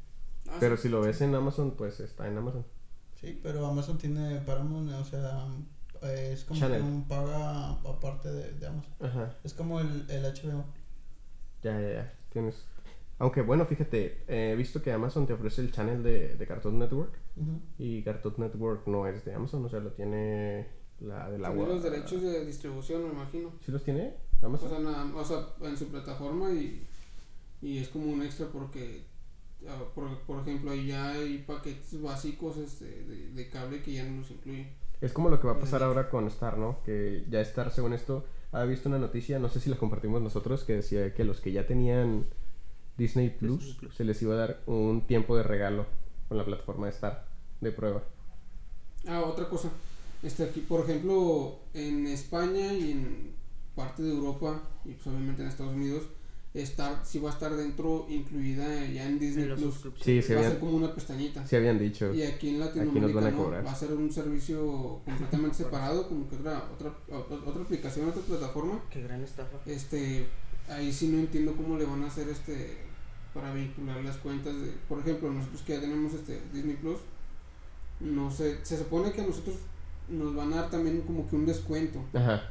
Ah, pero sí. si lo ves en Amazon pues está en Amazon Sí, pero Amazon tiene Paramount, o sea, eh, es como Channel. que un paga aparte de, de Amazon. ajá Es como el, el HBO. ya ya ya tienes aunque bueno fíjate eh, he visto que Amazon te ofrece el channel de, de Cartoon Network Ujú. y Cartoon Network no es de Amazon o sea lo tiene la del Tiene agua los derechos de distribución, me imagino. ¿Sí los tiene O Amazon? sea, nada, o sea, en su plataforma y, y es como un extra porque, ah, por, por ejemplo, ahí ya hay paquetes básicos este, de, de cable que ya no los incluyen. Es como lo que va a pasar ahora con Star, ¿no? Que ya Star, según esto, ha visto una noticia, no sé si la compartimos nosotros, que decía que los que ya tenían Disney Plus, Disney Plus. se les iba a dar un tiempo de regalo con la plataforma de Star, de prueba. Ah, otra cosa. Este aquí, por ejemplo, en España y en parte de Europa y pues obviamente en Estados Unidos, Star sí va a estar dentro, incluida ya en Disney En Plus. Sí, se va a ser como una pestañita. sí habían dicho. Y aquí en Latinoamérica no, va a ser un servicio completamente separado, como que otra, otra, o- otra aplicación, otra plataforma. Qué gran estafa. Este, ahí sí no entiendo cómo le van a hacer este para vincular las cuentas de, por ejemplo, nosotros que ya tenemos este Disney Plus, no sé, se supone que a nosotros nos van a dar también como que un descuento, Ajá.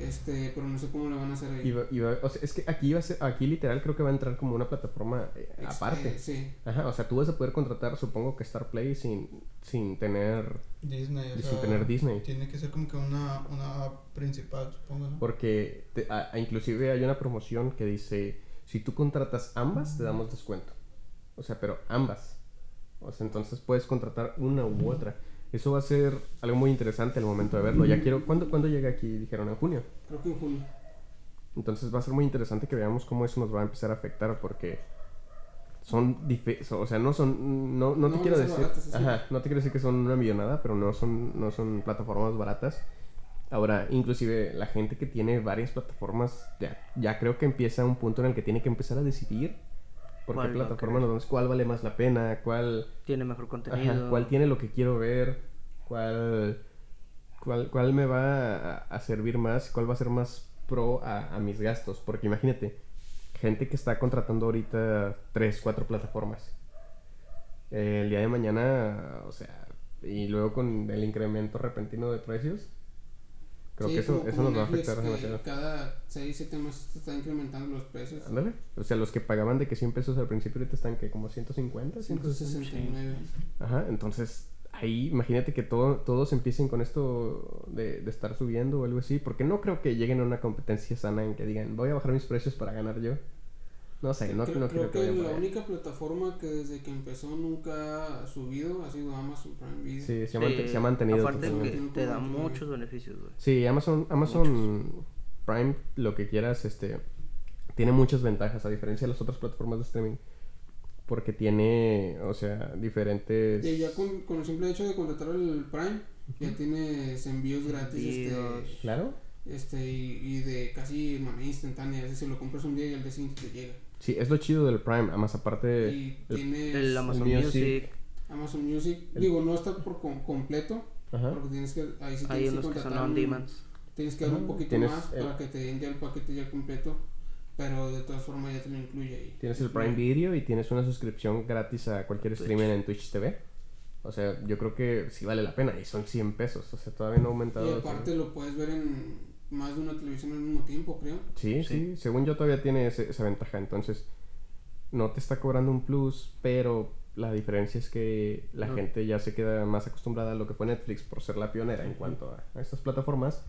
Este, pero no sé cómo le van a hacer ahí. Iba- iba- o sea, es que aquí iba a ser, aquí literal creo que va a entrar como una plataforma eh, Este, aparte. sí. Ajá, o sea, tú vas a poder contratar, supongo que Star Play sin, sin tener, Disney, o sin sea, tener Disney. Tiene que ser como que una, una app principal, supongo, ¿no? Porque te- a- a- inclusive hay una promoción que dice, si tú contratas ambas, te damos descuento. O sea, pero ambas. O sea, entonces puedes contratar una u otra. Eso va a ser algo muy interesante al momento de verlo. Ya quiero... ¿Cuándo, ¿cuándo llega aquí? Dijeron en junio. Creo que en junio. Entonces va a ser muy interesante que veamos cómo eso nos va a empezar a afectar porque son o sea, no son no, no te No, quiero no son decir, baratas, ajá, no te quiero decir que son una millonada, pero no son no son plataformas baratas. Ahora, inclusive la gente que tiene varias plataformas ya, ya creo que empieza un punto en el que tiene que empezar a decidir por qué ¿Cuál va a plataforma nos vamos, cuál vale más la pena, cuál Tiene mejor Ajá, contenido. cuál tiene lo que quiero ver, cuál, cuál, cuál me va a, a servir más, cuál va a ser más pro a, a mis gastos. Porque imagínate, gente que está contratando ahorita tres, cuatro plataformas. Eh, el día de mañana, o sea, y luego con el incremento repentino de precios, creo Sí, que eso, eso nos va a afectar demasiado. Cada 6, 7 meses se están incrementando los precios. Ándale. O sea, los que pagaban de que 100 pesos al principio ahorita están que como 150, 160. 169. Ajá, entonces ahí imagínate que todo, todos empiecen con esto de, de estar subiendo o algo así, porque no creo que lleguen a una competencia sana en que digan, voy a bajar mis precios para ganar yo. No sé, no, creo, no creo creo que que la única plataforma que desde que empezó nunca ha subido ha sido Amazon Prime Video. Sí, se ha, mant- se ha mantenido Aparte totalmente. que te da muchos beneficios, güey. Sí, Amazon, Amazon Prime, lo que quieras, este, tiene muchas ventajas a diferencia de las otras plataformas de streaming. Porque tiene, o sea, diferentes... Y ya con, con el simple hecho de contratar el Prime, ya tienes envíos gratis Envíos. este, Claro. este y, y de casi manera instantánea. Es decir, lo compras un día y al día siguiente te llega. Sí, es lo chido del Prime. Además, aparte... y el- tienes El Amazon Music. Music. Amazon Music. El- Digo, no está por com- completo, Ajá. porque tienes que, ahí sí tienes que unos que son contratar on un-. Tienes que dar un poquito Tienes más el- para que te den ya el paquete ya completo, pero de todas formas ya te lo incluye ahí. Tienes el Prime Video y tienes una suscripción gratis a cualquier Twitch. streamer en Twitch TV. O sea, yo creo que sí vale la pena y son 100 pesos. O sea, todavía no ha aumentado. Y aparte lo puedes ver en más de una televisión al mismo tiempo, creo. Sí, sí, según yo todavía tiene ese- esa ventaja. Entonces, no te está cobrando un plus, pero la diferencia es que la No. gente ya se queda más acostumbrada a lo que fue Netflix por ser la pionera en cuanto a, a estas plataformas,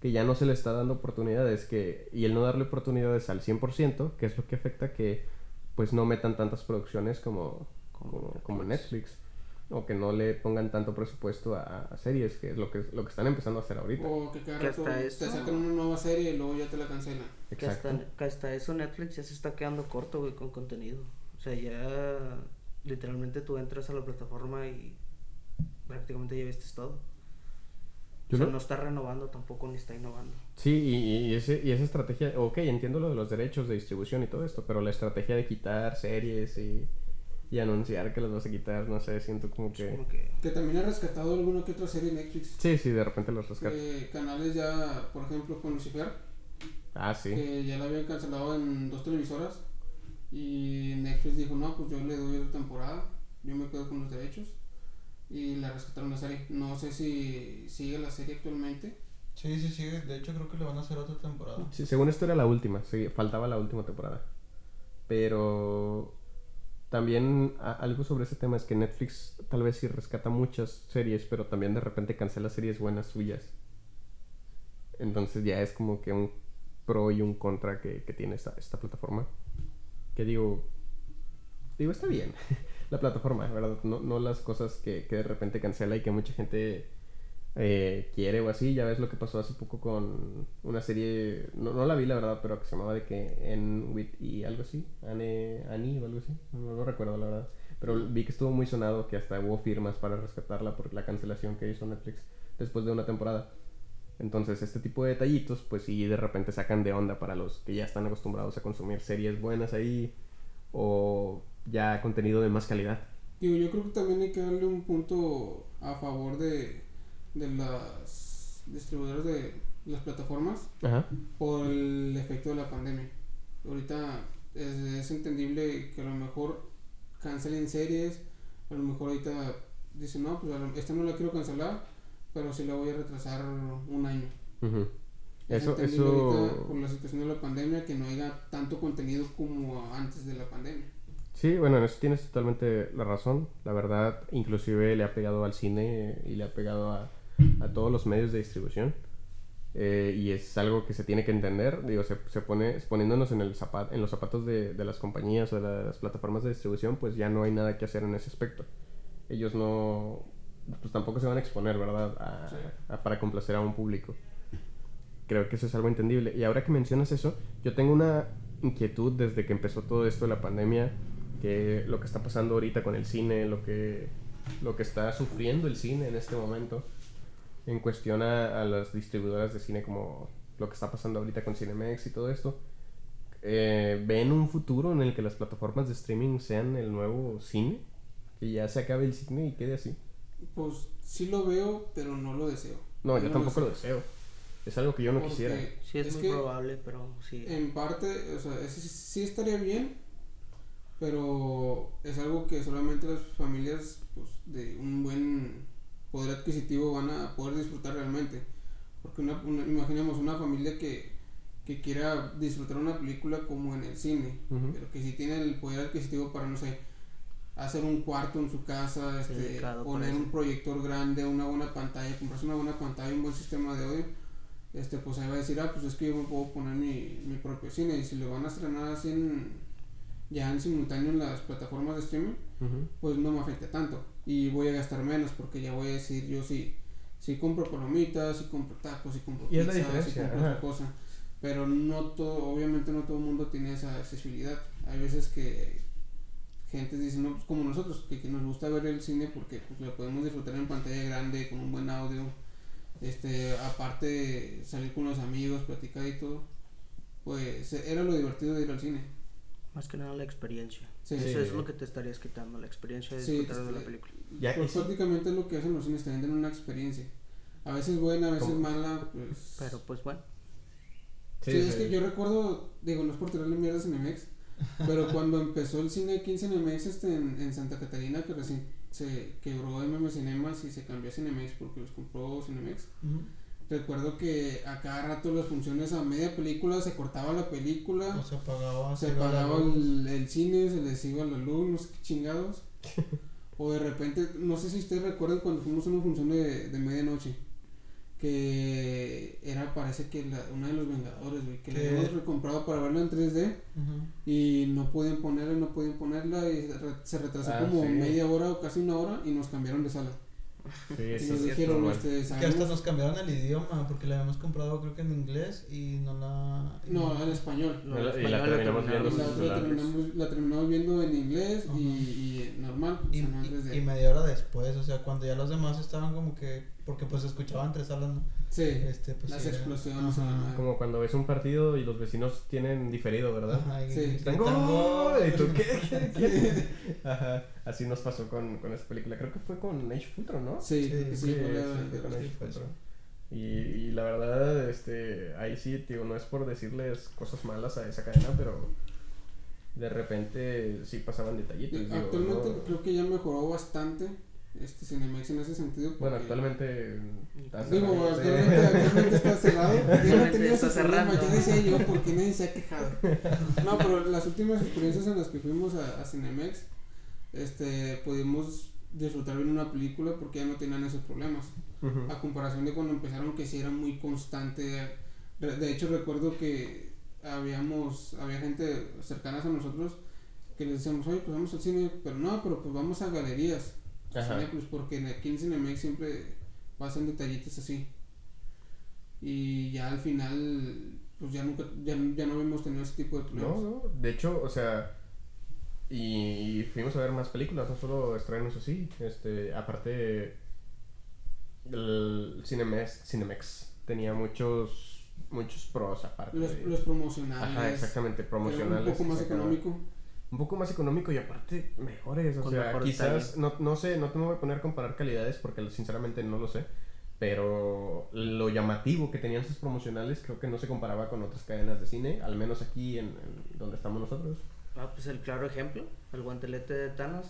que ya no se le está dando oportunidades, que y el no darle oportunidades al 100%, que es lo que afecta que pues no metan tantas producciones como, como, como Netflix. O que no le pongan tanto presupuesto a, a series, que es lo que, lo que están empezando a hacer ahorita. O que cada rato hasta te eso- sacan una nueva serie y luego ya te la cancelan. Que hasta, que hasta eso Netflix ya se está quedando corto, güey, con contenido. O sea, ya literalmente tú entras a la plataforma y prácticamente ya viste todo. O sea, no está renovando tampoco ni está innovando. Sí, y, y ese, y esa estrategia, ok, entiendo lo de los derechos de distribución y todo esto, pero la estrategia de quitar series y, y anunciar que las vas a quitar, no sé, siento como que... como que Que también ha rescatado alguna que otra serie en Netflix. Sí, sí, de repente los rescatas. Que canales ya, por ejemplo, con Lucifer, Ah, sí. que ya la habían cancelado en dos televisoras. Y Netflix dijo, no, pues yo le doy otra temporada, yo me quedo con los derechos. Y la rescataron la serie. No sé si sigue la serie actualmente. Sí, sí, sí. De hecho, creo que le van a hacer otra temporada. Sí, según esto era la última, sí, faltaba la última temporada. Pero también algo sobre ese tema es que Netflix tal vez sí rescata muchas series, pero también de repente cancela series buenas suyas. Entonces ya es como que un pro y un contra que, que tiene esta, esta plataforma. Que digo, digo, está bien la plataforma, ¿verdad? No, no las cosas que, que de repente cancela y que mucha gente eh, quiere o así. Ya ves lo que pasó hace poco con una serie, no, no la vi la verdad, pero que se llamaba de que en With y algo así, Anne, Annie o algo así, no lo recuerdo la verdad. Pero vi que estuvo muy sonado, que hasta hubo firmas para rescatarla por la cancelación que hizo Netflix después de una temporada. Entonces, este tipo de detallitos, pues sí, de repente sacan de onda para los que ya están acostumbrados a consumir series buenas ahí o ya contenido de más calidad. Digo, yo creo que también hay que darle un punto a favor de, de las distribuidoras de las plataformas Ajá. por el efecto de la pandemia. Ahorita es, es entendible que a lo mejor cancelen series, a lo mejor ahorita dicen, no, pues esta no la quiero cancelar, pero sí la voy a retrasar un año. Ujú. Es Eso, entendible ahorita por la situación de la pandemia que no haya tanto contenido como antes de la pandemia. Sí, bueno, en eso tienes totalmente la razón. La verdad, inclusive le ha pegado al cine y le ha pegado a, a todos los medios de distribución. Eh, y es algo que se tiene que entender. Digo, se, se pone poniéndonos en, el zapat, en los zapatos de, de las compañías o de las plataformas de distribución, pues ya no hay nada que hacer en ese aspecto. Ellos no, pues tampoco se van a exponer, ¿verdad? A- Sí. a- para complacer a un público. Creo que eso es algo entendible. Y ahora que mencionas eso, yo tengo una inquietud desde que empezó todo esto de la pandemia, que lo que está pasando ahorita con el cine, lo que, lo que está sufriendo el cine en este momento, en cuestión a, a las distribuidoras de cine como lo que está pasando ahorita con Cinemex y todo esto. Eh, ¿Ven un futuro en el que las plataformas de streaming sean el nuevo cine? Que ya se acabe el cine y quede así. Pues sí lo veo, pero no lo deseo. No, yo no tampoco lo deseo. Es algo que yo no Porque quisiera. sí es, muy que probable, pero sí. En parte, o sea, es- sí estaría bien, pero es algo que solamente las familias pues, de un buen poder adquisitivo van a poder disfrutar realmente. Porque una, una- imaginemos una familia que, que quiera disfrutar una película como en el cine, Ujú. pero que si tiene el poder adquisitivo para, no sé, hacer un cuarto en su casa, este, poner un proyector grande, una buena pantalla, comprarse una buena pantalla y un buen sistema de audio, este, pues ahí va a decir, ah, pues es que yo me puedo poner mi, mi propio cine y si lo van a estrenar así en, ya en simultáneo en las plataformas de streaming, Ujú. pues no me afecta tanto y voy a gastar menos porque ya voy a decir yo sí, si compro palomitas, si compro tacos, si compro pizza, si compro ajá. otra cosa. Pero no todo, obviamente no todo el mundo tiene esa accesibilidad. Hay veces que gente dice, no, pues como nosotros, que, que nos gusta ver el cine porque pues, lo podemos disfrutar en pantalla grande, con un buen audio. Este, aparte salir con los amigos, platicar y todo. Pues era lo divertido de ir al cine. Más que nada la experiencia. Sí, Eso Sí. es lo que te estarías quitando, la experiencia de Sí, disfrutar de la película. Ya, pues sí. prácticamente es lo que hacen los cines, te venden una experiencia. A veces buena, a veces ¿Cómo? mala, pues... Pero pues bueno, Sí, es que yo recuerdo, digo, no es por tirarle mierda a Cinemex, pero cuando empezó el cine aquí en Cinemex este, en, en Santa Catarina, que recién se quebró MM Cinemas y se cambió a Cinemex porque los compró Cinemex, Ujú. Recuerdo que a cada rato las funciones a media película se cortaba la película, O se apagaba. se la apagaba luz. el, el cine, se les iba la luz, no sé qué chingados. o de repente, no sé si ustedes recuerdan cuando fuimos a una función de, de medianoche. Que era, parece que la, una de los Vengadores, güey. Que la Que- habíamos recomprado para verla en 3D. Ujú. Y no podían ponerla, no podían ponerla. Y se re- se retrasó Ah, como sí. media hora o casi una hora. Y nos cambiaron de sala. Sí, y sí, dijeron, normal. este, Que hasta nos cambiaron el idioma porque la habíamos comprado creo que en inglés y no la... No, en español. no, Y la- y español la lo terminamos viendo Y la, la, terminamos, la terminamos viendo en inglés y, y normal. Y, o sea, no y- 3D. y media hora después, o sea, cuando ya los demás estaban como que, porque pues se escuchaban tres salas, ¿no? Sí, Este, pues, las era- explosiones. Y la. Como cuando ves un partido y los vecinos tienen diferido, ¿verdad? Ajá, y Sí. Están gritan, gol. ¿Y tú qué? ¿Qué? ¿Qué? Ajá. Así nos pasó con, con esa película. Creo que fue con Age of Ultron, ¿no? Sí, Sí, sí. Y, y la verdad, este, ahí sí, tío, no es por decirles cosas malas a esa cadena, pero de repente sí pasaban detallitos. digo, Actualmente ¿no? creo que ya mejoró bastante este Cinemex en ese sentido. Bueno, actualmente está Digo, cerrado. actualmente, actualmente está cerrado. Ya no tenía ese problema. decía yo, porque nadie se ha quejado. No, pero las últimas experiencias en las que fuimos a, a Cinemex, este, pudimos disfrutar bien una película porque ya no tenían esos problemas. A comparación de cuando empezaron que sí era muy constante. De hecho recuerdo que habíamos, había gente cercanas a nosotros que les decíamos, oye, pues vamos al cine, pero no, pero pues vamos a galerías. Cine, pues porque aquí en Cinemex siempre pasan detallitos así. Y ya al final, pues ya nunca, ya, ya no habíamos tenido ese tipo de problemas. No, no, de hecho, o sea, y fuimos a ver más películas, no solo estrenos así, este, aparte, el Cinemex, Cinemex tenía muchos, muchos pros aparte. Los, de- los promocionales. Ajá, exactamente, promocionales. Un poco más económico. Un poco más económico y aparte mejores, o Con sea, mejor quizás, no, no sé, no te me voy a poner a comparar calidades porque sinceramente no lo sé, pero lo llamativo que tenían sus promocionales creo que no se comparaba con otras cadenas de cine, al menos aquí en, en donde estamos nosotros. Ah, pues el claro ejemplo, el guantelete de Thanos,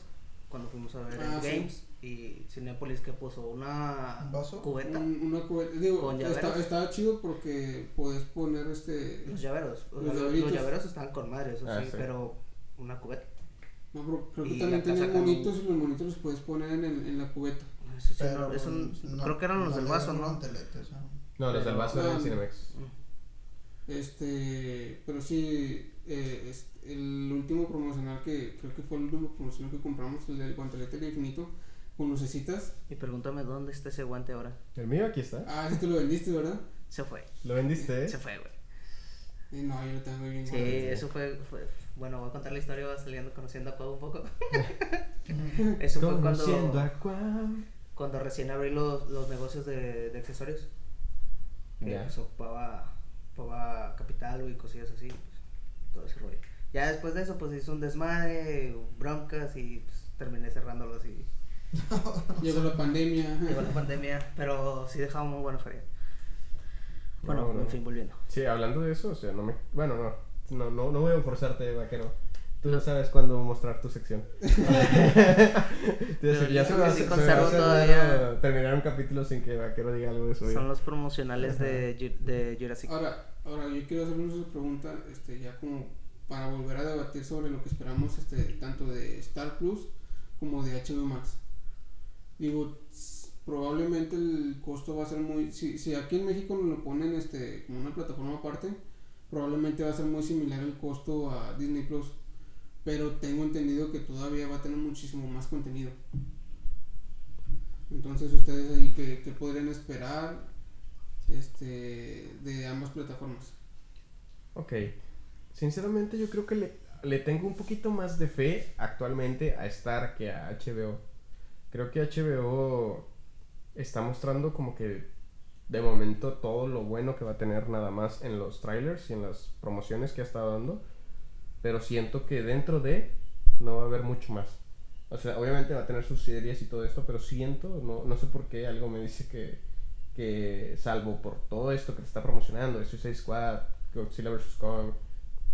cuando fuimos a ver Ah, el sí. Games y Cinépolis que puso una ¿Un vaso? cubeta, Un- una cubeta. Digo, Con está- llaveros. estaba chido porque puedes poner este. los llaveros, Los los, los llaveros estaban con madre, eso Ah, sí, sí. pero una cubeta. No, pero creo que Y también tenían monitos y los monitos los puedes poner en, el, en la cubeta. Eso sí, Pero no, eso no- creo que eran los del vaso, ¿no? guantelete, o sea. No, los del vaso eran Ah, Cinemex. Este, pero sí, eh, es- el último promocional que creo que fue el último promocional que compramos, el del guantelete del infinito, con lucecitas. Y pregúntame dónde está ese guante ahora. El mío aquí está. Ah, sí te lo vendiste, ¿verdad? Se fue, ¿Lo vendiste? se fue, güey. Eh, no, yo lo tengo bien Sí, guardado. eso fue, fue- bueno, voy a contar la historia, va saliendo conociendo a Cuau un poco. eso fue Conociendo cuando, a cuando recién abrí los, los negocios de, de accesorios. Que pues ocupaba, ocupaba capital y cosillas así, pues, todo ese rollo. Ya después de eso, pues hizo un desmadre, broncas y pues, terminé cerrándolos y Llegó la pandemia. llegó la pandemia, pero sí dejaba muy buena feria. Bueno, No, no. en fin, volviendo. Sí, hablando de eso, o sea, no me... Bueno, no. No, no, no voy a forzarte, vaquero. Tú no sabes cuándo mostrar tu sección. Decir, ya se va, Sí se va a conservo hacer todavía. terminar un capítulo sin que vaquero diga algo de su vida. Son los promocionales de, de Jurassic. Ahora, ahora yo quiero hacerles una pregunta, este, ya como para volver a debatir sobre lo que esperamos, este, tanto de Star Plus como de HBO Max. Digo, probablemente el costo va a ser muy... Si, si aquí en México lo ponen este, como una plataforma aparte, probablemente va a ser muy similar el costo a Disney Plus. Pero tengo entendido que todavía va a tener muchísimo más contenido. Entonces ustedes ahí que, que podrían esperar este de ambas plataformas. Ok. Sinceramente yo creo que le, tengo un poquito más de fe actualmente a Star que a HBO. Creo que HBO está mostrando como que de momento todo lo bueno que va a tener nada más en los trailers y en las promociones que ha estado dando. Pero siento que dentro de no va a haber mucho más. O sea, obviamente va a tener sus series y todo esto, pero siento, no, no sé por qué, algo me dice que, que salvo por todo esto que está promocionando, de Suicide Squad, Godzilla vs. Kong,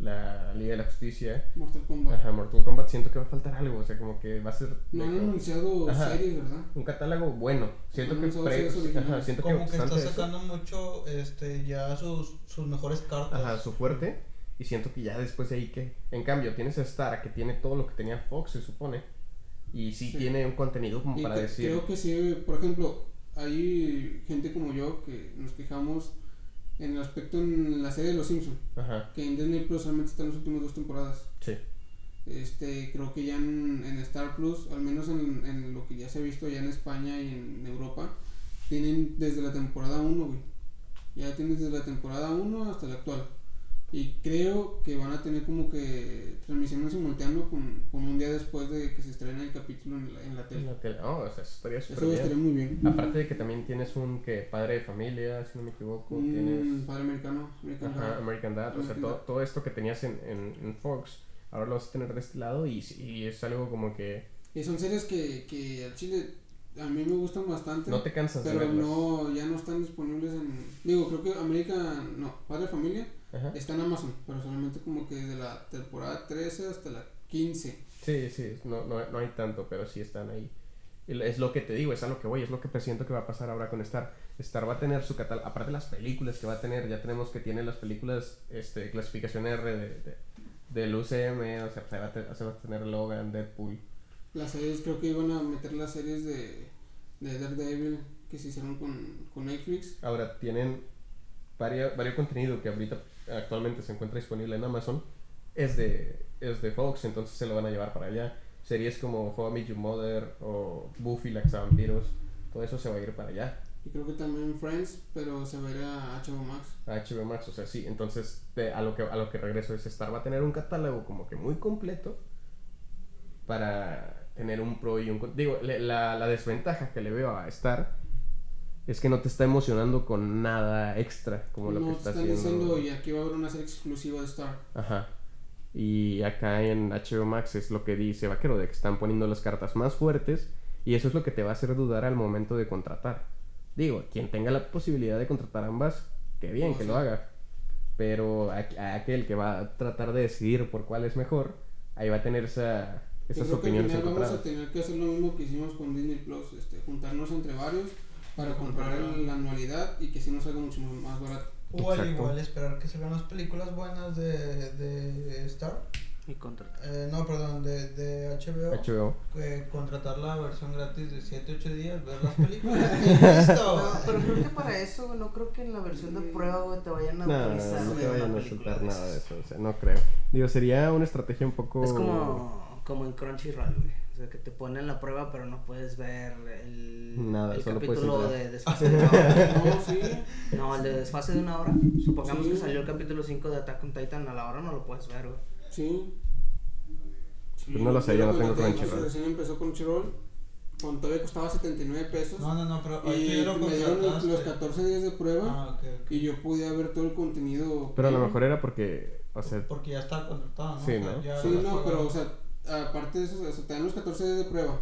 la Liga de la Justicia, Mortal Kombat. ajá, Mortal Kombat, siento que va a faltar algo, o sea, como que va a ser No han que- anunciado Ajá. series, ¿verdad? un catálogo bueno. Siento No que, pre- ajá, siento que Como que está obstante eso- sacando mucho este ya sus, sus mejores cartas. Ajá, su fuerte. Y siento que ya después de ahí que. En cambio, tienes a Star que tiene todo lo que tenía Fox, se supone. Y sí, Sí. tiene un contenido como Y para que- decir. Creo que sí, por ejemplo, hay gente como yo que nos quejamos en el aspecto en la serie de Los Simpsons, Ajá, que en Disney Plus solamente están las últimas dos temporadas. sí. Este, creo que ya en, en Star Plus, al menos en, en lo que ya se ha visto ya en España y en Europa, tienen desde la temporada 1, güey. Ya tienen desde la temporada 1 hasta la actual. Y creo que van a tener como que transmisión en simultáneo con, con un día después de que se estrene el capítulo en la, en la En tele. la tele. Oh, o sea, eso estaría súper bien. estaría muy bien. Aparte de que también tienes un que padre de familia, si no me equivoco. Un Tienes. padre americano, American Ajá, Dad. American Dad. O sea, todo, todo esto que tenías en, en, en Fox, ahora lo vas a tener de este lado. Y, y es algo como que. Y son series que, que al chile a mí me gustan bastante. No te cansas de pero no, ya no están disponibles en. Digo, creo que American. No, Padre de Familia Ajá. está en Amazon, pero solamente como que desde la temporada 13 hasta la 15. Sí, sí, no, no, no hay tanto, pero sí están ahí. Es lo que te digo, es a lo que voy, es lo que presiento que va a pasar ahora con Star. Star va a tener su catálogo, aparte de las películas que va a tener, ya tenemos que tiene las películas, este, clasificación R de, de- del UCM, o sea, se va, a te- se va a tener Logan, Deadpool. Las series, creo que iban a meter las series de, de Daredevil que se hicieron con, con Netflix. Ahora tienen varios, varios contenido que ahorita actualmente se encuentra disponible en Amazon, es de, es de Fox, entonces se lo van a llevar para allá. Series como How I Met Your Mother o Buffy la Vampiros, todo eso se va a ir para allá. Y creo que también Friends, pero se va a ir a HBO Max. a HBO Max, o sea, sí, entonces de- a, lo que, a lo que regreso es Star va a tener un catálogo como que muy completo para tener un pro y un... Digo, le- la, la desventaja que le veo a Star es que no te está emocionando con nada extra como lo no que te está haciendo. diciendo y aquí va a haber una serie exclusiva de Star. Ajá. Y acá en HBO Max es lo que dice Vaquero, de que están poniendo las cartas más fuertes y eso es lo que te va a hacer dudar al momento de contratar. Digo, quien tenga la posibilidad de contratar ambas, que bien, que lo haga. Pero a, a aquel que va a tratar de decidir por cuál es mejor, ahí va a tener esa, Yo esas creo que al opiniones final vamos a tener que hacer lo mismo que hicimos con Disney Plus, este, juntarnos entre varios para comprar el- la anualidad y que si nos salga mucho más barato. O al igual esperar que salgan las películas buenas de, de Star. Y contratar. Eh, no, perdón, de, de HBO. HBO. que contratar la versión gratis de 7-8 días, ver las películas y listo. No, pero creo que para eso, no creo que en la versión de prueba, güey, te vayan a No, autorizar, no te vayan a soltar nada de eso, o sea, no creo. Digo, sería una estrategia un poco... Es como, como en Crunchyroll, güey. Sea, que te ponen la prueba, pero no puedes ver el, Nada, el solo puedes capítulo de desfase de una hora. No, sí. No, el de desfase de una hora. Supongamos Sí. que salió el capítulo 5 de Attack on Titan, a la hora no lo puedes ver, güey. Sí. Sí, Pues no lo sé, yo no tengo Crunchyroll. Recién empezó Crunchyroll, cuando todavía costaba 79 pesos. No, no, no, pero y me dieron los 14 días de prueba Ah, y yo pude ver todo el contenido. Pero a lo mejor era porque, o sea, Porque ya está contratado, ¿no? Sí, O sea, ¿no? Sí, no, pero o sea, aparte de eso, o sea, te dan los 14 días de prueba.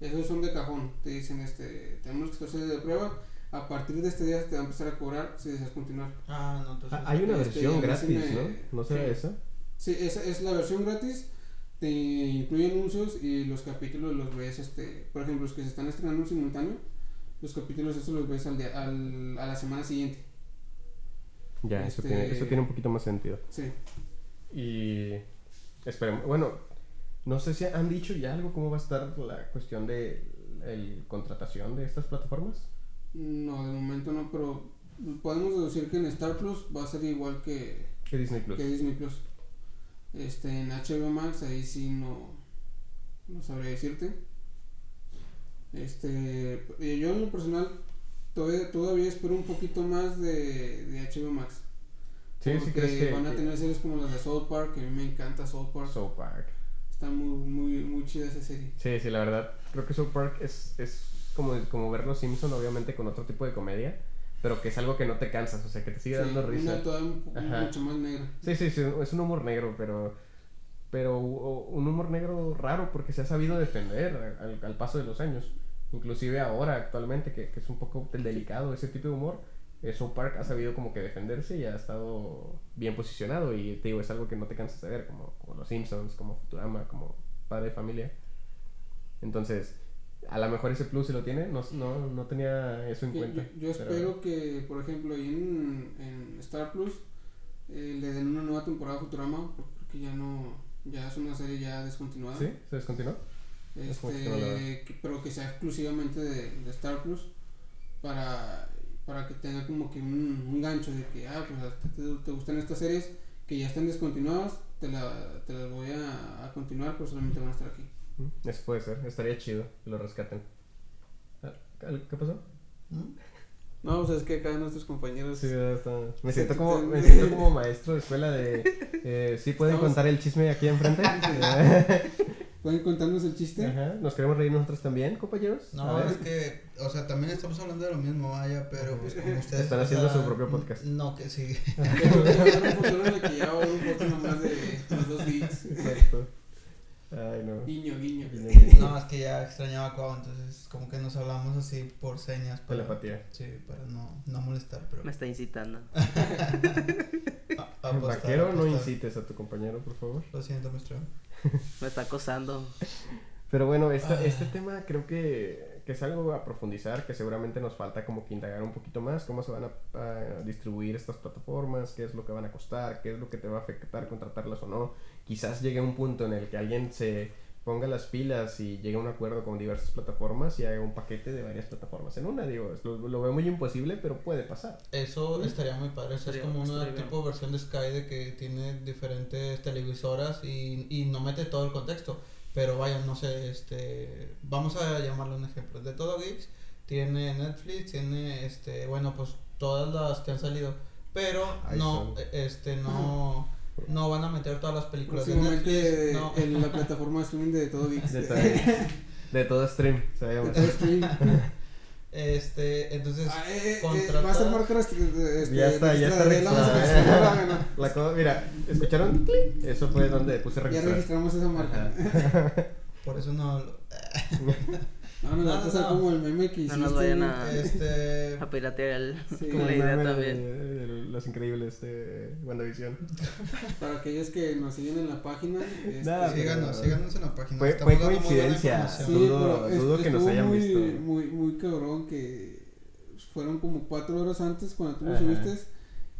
Esos son de cajón. Te dicen, este, tenemos los 14 días de prueba. A partir de este día se te va a empezar a cobrar si deseas continuar. Ah, no, entonces. hay una Este, versión gratis, me- ¿no? ¿No será sí. esa? Sí, esa es la versión gratis. Te incluye anuncios y los capítulos los ves, este, por ejemplo, los que se están estrenando en simultáneo, los capítulos esos los ves al día, al, a la semana siguiente. Ya, eso, Este- tiene, eso tiene un poquito más sentido. Sí. Y esperemos, bueno, No sé si han dicho ya algo, cómo va a estar la cuestión de el contratación de estas plataformas. No, de momento no, pero podemos deducir que en Star Plus va a ser igual que, Que Disney Plus. que Disney Plus. Este, en HBO Max ahí sí no, no sabría decirte. Este, eh, yo en lo personal todavía, todavía espero un poquito más de, de HBO Max. Sí, sí crees que, van a tener series como las de South Park, que a mí me encanta South Park. South Park. Está muy, muy, muy chida esa serie. Sí, sí, la verdad. Creo que South Park es, es como, como ver Los Simpson, obviamente con otro tipo de comedia, pero que es algo que no te cansas, o sea, que te sigue Sí, dando risa. Una Ajá. mucho más negra. Sí, sí, sí, es un humor negro, pero pero un humor negro raro porque se ha sabido defender al, al paso de los años. Inclusive ahora, actualmente, que, que es un poco delicado ese tipo de humor, South Park ha sabido como que defenderse y ha estado bien posicionado y te digo, es algo que no te cansas de ver, como, como Los Simpsons, como Futurama, como Padre de Familia. Entonces, a lo mejor ese plus se lo tiene, no, no, no tenía eso en Que cuenta. yo, yo pero- espero que, por ejemplo, ahí en, en Star Plus eh, le den una nueva temporada a Futurama, porque ya no, ya es una serie ya descontinuada. ¿Sí? ¿Se descontinuó? Es como que no la Este, que- pero que sea exclusivamente de, de Star Plus para, para que tenga como que un, un gancho de que, ah, pues te, te gustan estas series que ya están descontinuadas, te, la, te las voy a, a continuar, pero solamente van a estar aquí. Mm, Eso puede ser, estaría chido que lo rescaten. Ah, ¿Qué pasó? ¿Mm? No, pues es que acá nuestros compañeros... Sí, ya está. Me Sí, siento como, me siento como maestro de escuela de... Eh, ¿Sí pueden Estamos- contar el chisme aquí enfrente? ¿Pueden contarnos el chiste? Ajá. ¿Nos queremos reír nosotros también, compañeros? No, es que, o sea, también estamos hablando de lo mismo, vaya, pero pues como ustedes... Están o haciendo sea, su propio podcast. No, que sí. Pero en un futuro en el que ya un poco nomás de los dos. Exacto. Ay, no. Guiño, guiño. No, es que ya extrañaba a Cuau, entonces como que nos hablamos así por señas. Para, Telepatía. Sí, para no, no molestar, pero... Me está incitando. a- apostar, Vaquero, no incites a tu compañero, por favor. Lo siento, maestro. Me está acosando. Pero bueno, esta- Ah. este tema creo que, que es algo a profundizar, que seguramente nos falta como que indagar un poquito más, cómo se van a, a distribuir estas plataformas, qué es lo que van a costar, qué es lo que te va a afectar contratarlas o no. Quizás llegue un punto en el que alguien se ponga las pilas y llegue a un acuerdo con diversas plataformas y haga un paquete de varias plataformas en una, digo, es- lo, lo veo muy imposible, pero puede pasar. Eso estaría muy padre. Eso es Estaría- como una bien. tipo versión de Sky de que tiene diferentes televisoras y, y no mete todo el contexto. Pero vaya, no sé, este, vamos a llamarlo un ejemplo. De todo Geeks tiene Netflix, tiene, este, bueno, pues todas las que han salido. Pero Ahí no, son. e- este, no, no van a meter todas las películas de Netflix. No. en la plataforma de streaming de todo Geeks. De todo, de todo stream, se va a De todo stream. Este, entonces, Ah, eh, eh, contratar- va a ser marca este, Ya está, ya está registrada, la vamos a registrada. registrar, bueno, La co- mira, ¿escucharon? Eso fue donde puse Ya registrar. registramos esa marca. por eso no, No, no, No, no, no. como el meme que No hiciste. nos vayan a- este, A piratear el, Sí. Como la idea meme de, también. de los increíbles de WandaVision. Para aquellos que nos siguen en la página. este, Nah, síganos, pero- síganos en la página. Fue- fue coincidencia. Sí, Dudo- pero es- dudo que nos hayan muy, visto. Muy, muy cabrón que fueron como cuatro horas antes cuando tú lo subiste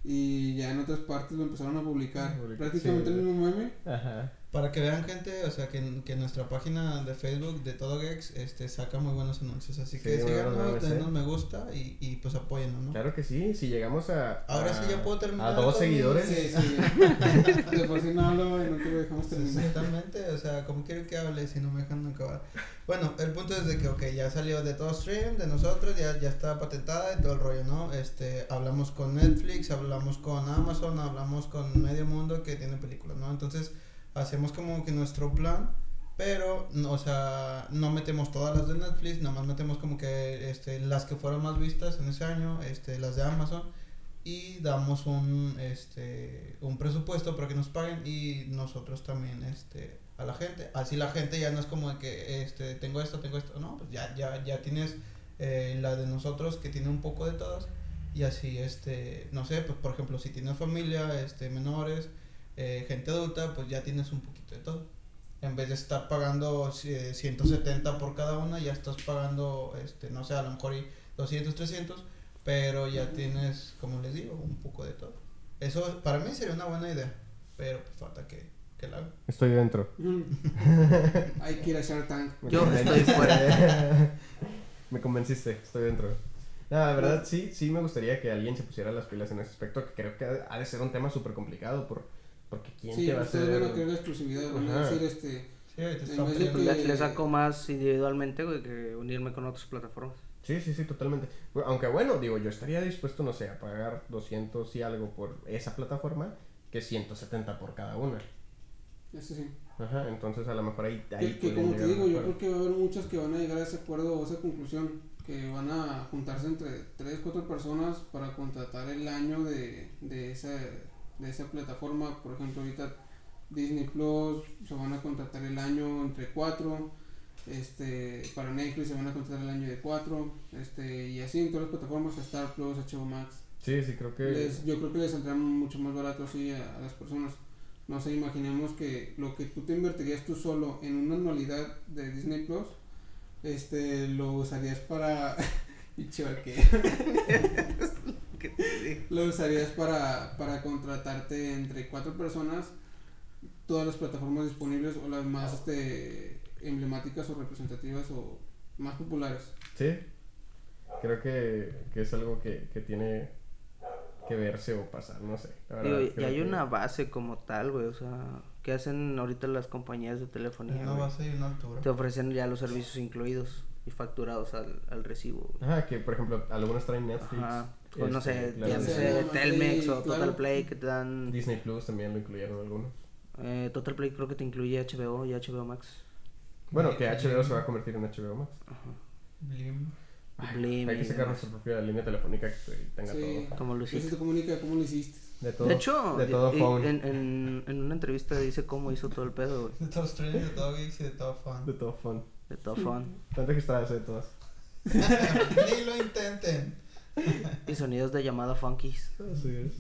y ya en otras partes lo empezaron a publicar. Publica- Prácticamente sí. el mismo meme. Ajá. Para que vean gente, o sea, que, que nuestra página de Facebook de Todo Geeks este, saca muy buenos anuncios. Así Sí, que síganos, denos ¿eh? me gusta y, y pues apóyennos, ¿no? Claro que sí, si llegamos a. Ahora a- sí ya puedo terminar A dos seguidores. Sí, sí. De por sí no hablo y no te lo dejamos terminar. Exactamente, o sea, como quiero que hable si no me dejan acabar. Bueno, el punto es de que, ok, ya salió de todo stream, de nosotros, ya, ya está patentada y todo el rollo, ¿no? Este, hablamos con Netflix, hablamos con Amazon, hablamos con Medio Mundo que tiene películas, ¿no? Entonces, hacemos como que nuestro plan, pero, o sea, no metemos todas las de Netflix, nada más metemos como que este, las que fueron más vistas en ese año, este, las de Amazon y damos un este un presupuesto para que nos paguen y nosotros también este a la gente. Así la gente ya no es como que este tengo esto tengo esto. No pues ya ya ya tienes eh, la de nosotros que tiene un poco de todas y así este no sé pues por ejemplo si tienes familia este menores eh, gente adulta pues ya tienes un poquito de todo en vez de estar pagando eh, 170 por cada una ya estás pagando este no sé a lo mejor y 200 300 pero ya tienes, como les digo, un poco de todo. Eso para mí sería una buena idea, pero pues falta que, ¿Qué la hago? Estoy dentro. Hay que ir a Shark Tank. Me Yo convenciste. estoy fuera. me convenciste, estoy dentro. No, la verdad sí, sí me gustaría que alguien se pusiera las pilas en ese aspecto, que creo que ha ha de ser un tema súper complicado, por, porque quién Sí, te va a ustedes hacer... van a querer la exclusividad, van a decir este... Sí, poniendo- que- Le, le saco más individualmente, güey, que unirme con otras plataformas. Sí, sí, sí, totalmente. Aunque bueno, digo, yo estaría dispuesto, no sé, a pagar 200 y algo por esa plataforma que 170 por cada una. Eso sí. Ajá, entonces a lo mejor ahí... ahí Que, que como te digo, yo creo que va a haber muchas que van a llegar a ese acuerdo o a esa conclusión, que van a juntarse entre 3, 4 personas para contratar el año de, de, esa, de esa plataforma. Por ejemplo, ahorita Disney Plus se van a contratar el año entre 4. Este, para Netflix se van a contratar el año de 4. Este, y así en todas las plataformas, Star Plus, HBO Max. Sí, sí, creo que... Les- yo creo que les saldrá mucho más barato así a, a las personas. No sé, imaginemos que lo que tú te invertirías tú solo en una anualidad de Disney Plus, este, lo usarías para... Pinche vaquero. ¿Qué te digo? lo usarías para, para contratarte entre cuatro personas todas las plataformas disponibles o las más este, emblemáticas o representativas o más populares. Sí, creo que, que es algo que, que tiene que verse o pasar, no sé. la Digo, verdad, y hay que- una base como tal, güey, o sea, ¿qué hacen ahorita las compañías de telefonía? Una base y una altura. Te ofrecen ya los servicios incluidos y facturados al, al recibo, güey. Ajá, que por ejemplo, algunos traen Netflix. Ajá. No sé, este, claro, sé, Play, Telmex o claro. Total Play que te dan... Disney Plus también lo incluyeron algunos. Eh, Total Play creo que te incluye HBO y HBO Max. Bueno, que HBO se va a convertir en HBO Max. Ajá. Blim. Ay, Blim hay que sacar nuestra propia línea telefónica que tenga Sí. todo. Como lo hiciste. comunica cómo lo hiciste. De todo. De hecho, de todo y- phone. en, en, en una entrevista dice cómo hizo todo el pedo, güey. De todo streaming, de todo geeks y de todo fan. De todo phone. De todo. Están registradas de todas. Ni lo intenten. Y sonidos de llamada funkies. Así es.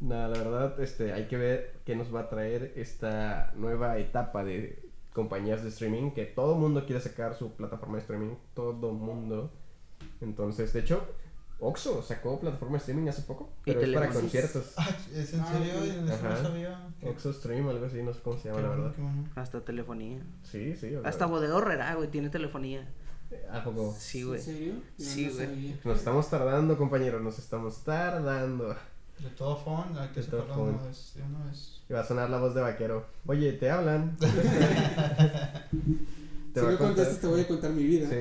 Nada, la verdad, este, hay que ver qué nos va a traer esta nueva etapa de compañías de streaming, que todo mundo quiere sacar su plataforma de streaming, todo mundo. Entonces, de hecho, Oxxo sacó plataforma de streaming hace poco, Y pero es para conciertos. Ah, ¿Es en Ah, serio? no sabía. Oxxo Stream, algo así, no sé cómo se llama, la verdad. Hasta telefonía. Sí, sí. Hasta Bodega Horrera, güey, tiene telefonía. ¿A poco? Sí, güey. ¿En serio? Sí, no güey. Nos estamos tardando, compañeros, nos estamos tardando. De todo phone, hay que De todo una vez. Y va a sonar la voz de vaquero. Oye, te hablan. te Si no contar- contestas te voy a contar mi vida. Sí,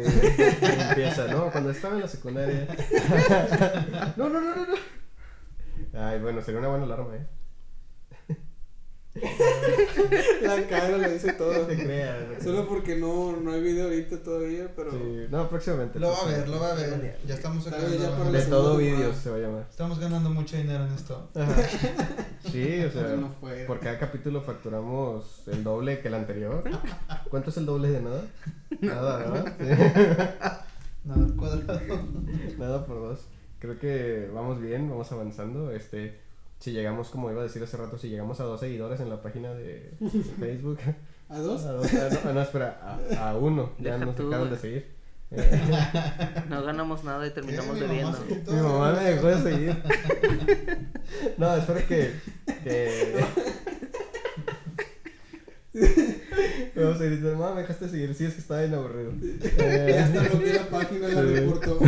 empieza, ¿no? Cuando estaba en la secundaria. No, no, no, no, no. Ay, bueno, sería una buena alarma, ¿eh? La cara le dice No todo. te creas. Solo porque no, no hay video ahorita todavía, pero... Sí, no, próximamente. Lo va a ver, lo va a ver. Ya estamos sacando. ya De todo vídeos se va a llamar. Estamos ganando mucho dinero en esto. Ajá. Sí, o sea, no fue. por cada capítulo facturamos el doble que el anterior. ¿Cuánto es el doble de nada? Nada, ¿verdad? Sí. Nada cuadrado. Nada por dos. Creo que vamos bien, vamos avanzando. Este, si llegamos, como iba a decir hace rato, si llegamos a dos seguidores en la página de Facebook. ¿A dos? A dos, no, ah, no, espera, a, a uno. Ya Deja nos tú, dejaron de güey. seguir. Eh, No ganamos nada y terminamos ¿Qué? Mi mamá debiendo. mi mamá me dejó de seguir. No, espero que. que... Vamos a decir, mamá, me dejaste de seguir. Sí, es que estaba bien aburrido. Eh, Ya hasta bloqueé la página, la reportó.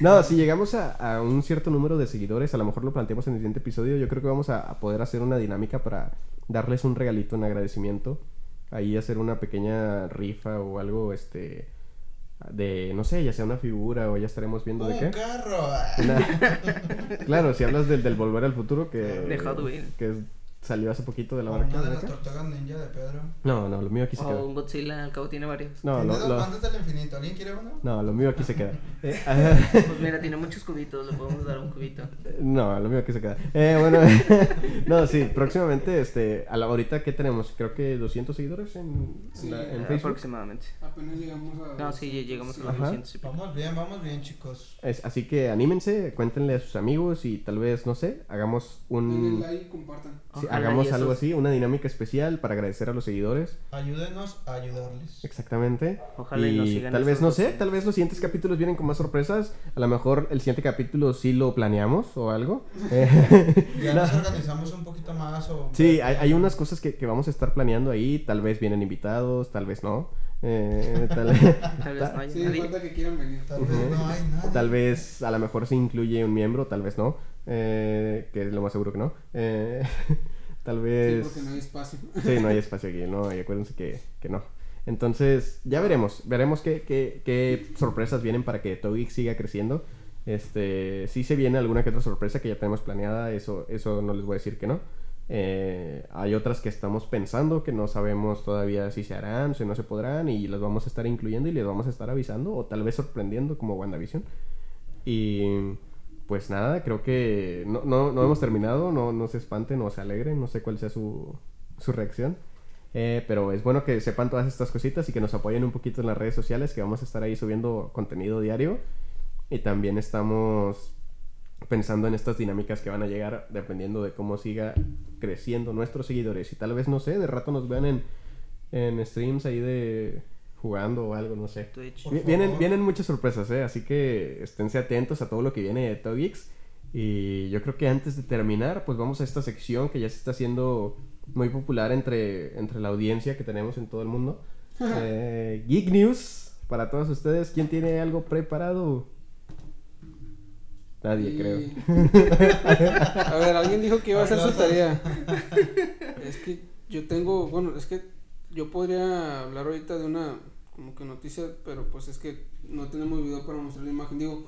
No, si llegamos a, a un cierto número de seguidores, a lo mejor lo planteamos en el siguiente episodio, yo creo que vamos a, a poder hacer una dinámica para darles un regalito en agradecimiento. Ahí hacer una pequeña rifa o algo, este, de, no sé, ya sea una figura o ya estaremos viendo de Un qué. carro. Una- claro, si hablas del, del Volver al Futuro, que, De Hot Wheels. que es- salió hace poquito de la O marca. Una de ¿de las qué? tortugas ninja de Pedro. No, no, lo mío aquí se O queda. un Godzilla, al cabo tiene varios. No, Tiene lo, del infinito. ¿Alguien quiere uno? no, lo mío aquí se queda. Eh. Pues mira, tiene muchos cubitos, le podemos dar un cubito. No, lo mío aquí se queda. Eh, bueno, no, sí, próximamente, este, a la ahorita que tenemos, creo que 200 seguidores en, Sí, en la- en Eh, Facebook. Aproximadamente. Apenas llegamos a... No, sí, llegamos a los Ajá. 200 y pico. Vamos bien, vamos bien, chicos. Es- así que anímense, cuéntenle a sus amigos y tal vez, no sé, hagamos Denle un... like y compartan. Sí, hagamos algo así, una dinámica especial para agradecer a los seguidores. Ayúdenos a ayudarles. Exactamente. Ojalá y y nos sigan tal vez, no sé, tal vez los siguientes capítulos vienen con más sorpresas. A lo mejor el siguiente capítulo sí lo planeamos o algo. Ya nos organizamos un poquito más o... sí, hay, hay unas cosas que, que vamos a estar planeando ahí. Tal vez vienen invitados, tal vez no. Eh, tal, Tal vez no haya Sí, nadie. falta que quieran venir. Tal vez no hay nada. tal vez a lo mejor se incluye un miembro, tal vez no. Eh, que es lo más seguro que no. Eh, tal Sí, vez... porque no hay espacio. Sí, no hay espacio aquí, no, y acuérdense que, que no. Entonces, ya veremos, veremos qué, qué, qué sorpresas vienen para que Togeek siga creciendo. Este, sí se viene alguna que otra sorpresa que ya tenemos planeada, eso, eso no les voy a decir que no. Eh, hay otras que estamos pensando que no sabemos todavía si se harán, si no se podrán, y las vamos a estar incluyendo y les vamos a estar avisando, o tal vez sorprendiendo como WandaVision. Y pues nada, creo que no, no, no hemos terminado, no, no se espanten, no se alegren, no sé cuál sea su, su reacción. Eh, pero es bueno que sepan todas estas cositas y que nos apoyen un poquito en las redes sociales, que vamos a estar ahí subiendo contenido diario. Y también estamos pensando en estas dinámicas que van a llegar dependiendo de cómo siga creciendo nuestros seguidores. Y tal vez, no sé, de rato nos vean en, en streams ahí de jugando o algo, no sé. Twitch. Vienen, vienen muchas sorpresas, ¿eh? Así que esténse atentos a todo lo que viene de Togix. Y yo creo que antes de terminar, pues vamos a esta sección que ya se está haciendo muy popular entre, entre la audiencia que tenemos en todo el mundo. Eh, Geek News, para todos ustedes. ¿Quién tiene algo preparado? Nadie, Y- creo. A ver, alguien dijo que iba a hacer su tarea. Es que yo tengo, bueno, es que yo podría hablar ahorita de una como que noticia, pero pues es que no tenemos video para mostrar la imagen. Digo,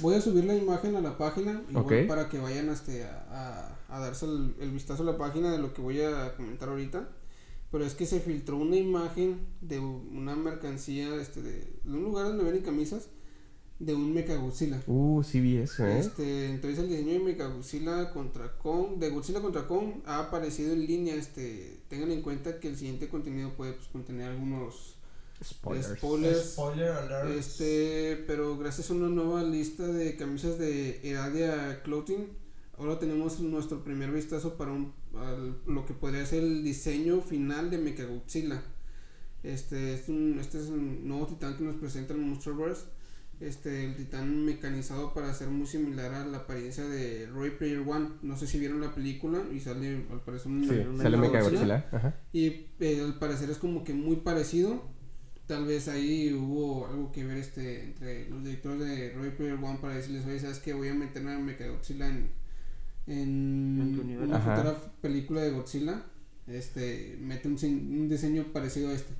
voy a subir la imagen a la página igual Ok. para que vayan este, a, a, a darse el, el vistazo a la página de lo que voy a comentar ahorita. Pero es que se filtró una imagen de una mercancía este, de, de un lugar donde venden camisas de un Mechagodzilla. Uh, sí vi eso, ¿eh? Este, entonces el diseño de Mechagodzilla contra Kong, de Godzilla contra Kong ha aparecido en línea, este, tengan en cuenta que el siguiente contenido puede pues, contener algunos Spoilers. spoilers, Spoiler alert. este, pero gracias a una nueva lista de camisas de Eradia Clothing, ahora tenemos nuestro primer vistazo para un, al- lo que podría ser el diseño final de Mechagodzilla. Este es un, este es un nuevo titán que nos presenta el Monsterverse. Este, el titán mecanizado para ser muy similar a la apariencia de Roy Player One. No sé si vieron la película y sale al parecer un Sí, Mechagodzilla. sale. Ajá. Y eh, al parecer es como que muy parecido. Tal vez ahí hubo algo que ver este entre los directores de Roy Player One para decirles, oye, ¿sabes qué? Voy a meter a Mechagodzilla en, En en una Ajá. futura película de Godzilla. Este, mete un, sin- un diseño parecido a este.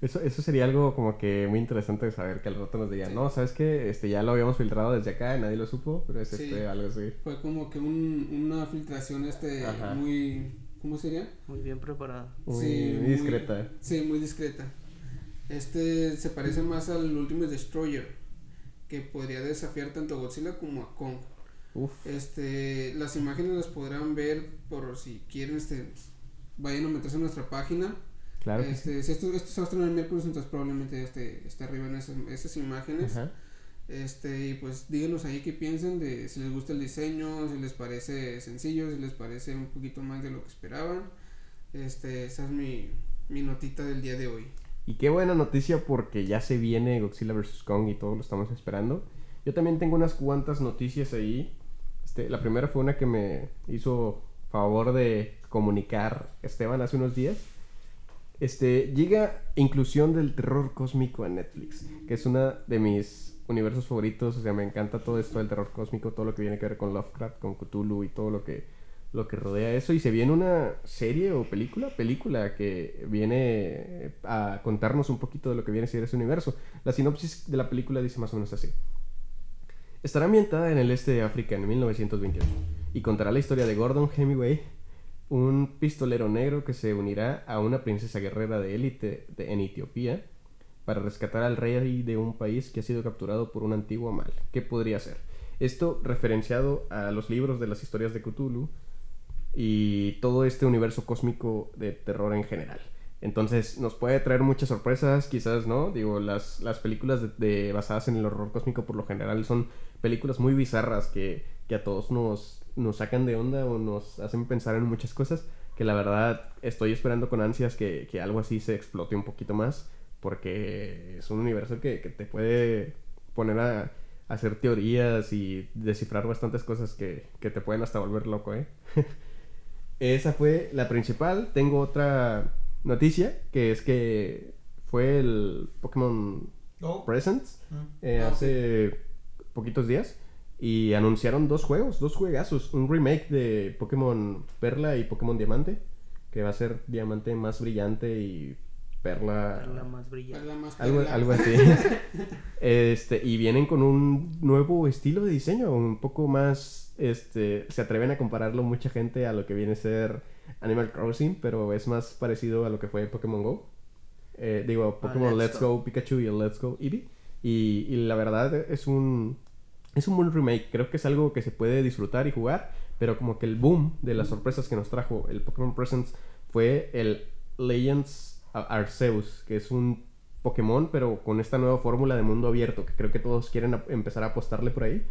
Eso, eso sería algo como que muy interesante de saber que al rato nos digan, Sí. no, ¿sabes qué? Este, ya lo habíamos filtrado desde acá y nadie lo supo, pero es Sí. este, algo así. Fue como que un, una filtración este Ajá. muy... ¿Cómo sería? Muy bien preparada. Muy, Sí, muy muy- discreta. Sí, muy discreta. Este se parece más al Ultimate Destroyer, que podría desafiar tanto a Godzilla como a Kong. Uf. Este, las imágenes las podrán ver por si quieren, este, vayan a meterse en nuestra página. Claro. que sí. Este, si esto, esto se va a estrenar el miércoles, entonces probablemente este, esté arriba en esas, esas imágenes. Ajá. Este, y pues díganos ahí qué piensan de si les gusta el diseño, si les parece sencillo, si les parece un poquito más de lo que esperaban. Este, esa es mi, mi notita del día de hoy. Y qué buena noticia porque ya se viene Godzilla vs. Kong y todos lo estamos esperando. Yo también tengo unas cuantas noticias ahí. Este, la primera fue una que me hizo favor de comunicar Esteban hace unos días. Este, llega inclusión del terror cósmico a Netflix, que es una de mis universos favoritos, o sea, me encanta todo esto del terror cósmico, todo lo que viene que ver con Lovecraft, con Cthulhu y todo lo que lo que rodea eso y se viene una serie o película, película que viene a contarnos un poquito de lo que viene a ser ese universo. La sinopsis de la película dice más o menos así. Estará ambientada en el este de África en 1928 y contará la historia de Gordon Hemingway, un pistolero negro que se unirá a una princesa guerrera de élite de- en Etiopía para rescatar al rey de un país que ha sido capturado por un antiguo mal. ¿Qué podría ser? Esto referenciado a los libros de las historias de Cthulhu y todo este universo cósmico de terror en general. Entonces nos puede traer muchas sorpresas, quizás, ¿no? Digo, las, las películas de, de- basadas en el horror cósmico por lo general son películas muy bizarras que, que a todos nos, nos sacan de onda o nos hacen pensar en muchas cosas que la verdad estoy esperando con ansias que, que algo así se explote un poquito más, porque es un universo que, que te puede poner a, a hacer teorías y descifrar bastantes cosas que, que te pueden hasta volver loco, ¿eh? Esa fue la principal. Tengo otra noticia, que es que fue el Pokémon Go. Presents Mm. eh, Ah, hace poquitos días y anunciaron dos juegos, dos juegazos, un remake de Pokémon Perla y Pokémon Diamante, que va a ser Diamante más brillante y Perla, La más brillante. Perla más algo, perla. algo así. este, y vienen con un nuevo estilo de diseño, un poco más, este, se atreven a compararlo mucha gente a lo que viene a ser Animal Crossing, pero es más parecido a lo que fue Pokémon Go. Eh, digo, Pokémon Let's Let's, Go. Pikachu y el Let's Go Eevee. Y, y la verdad es un, es un buen remake. Creo que es algo que se puede disfrutar y jugar, pero como que el boom de las sorpresas que nos trajo el Pokémon Presents fue el Legends Arceus, que es un Pokémon, pero con esta nueva fórmula de mundo abierto, que creo que todos quieren empezar a apostarle por ahí.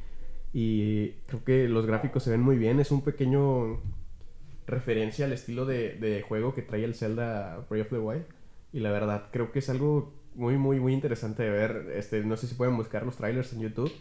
Y creo que los gráficos se ven muy bien. Es un pequeño referencia al estilo de, de juego que trae el Zelda Breath of the Wild. Y la verdad, creo que es algo muy, muy, muy interesante de ver. Este, no sé si pueden buscar los trailers en YouTube.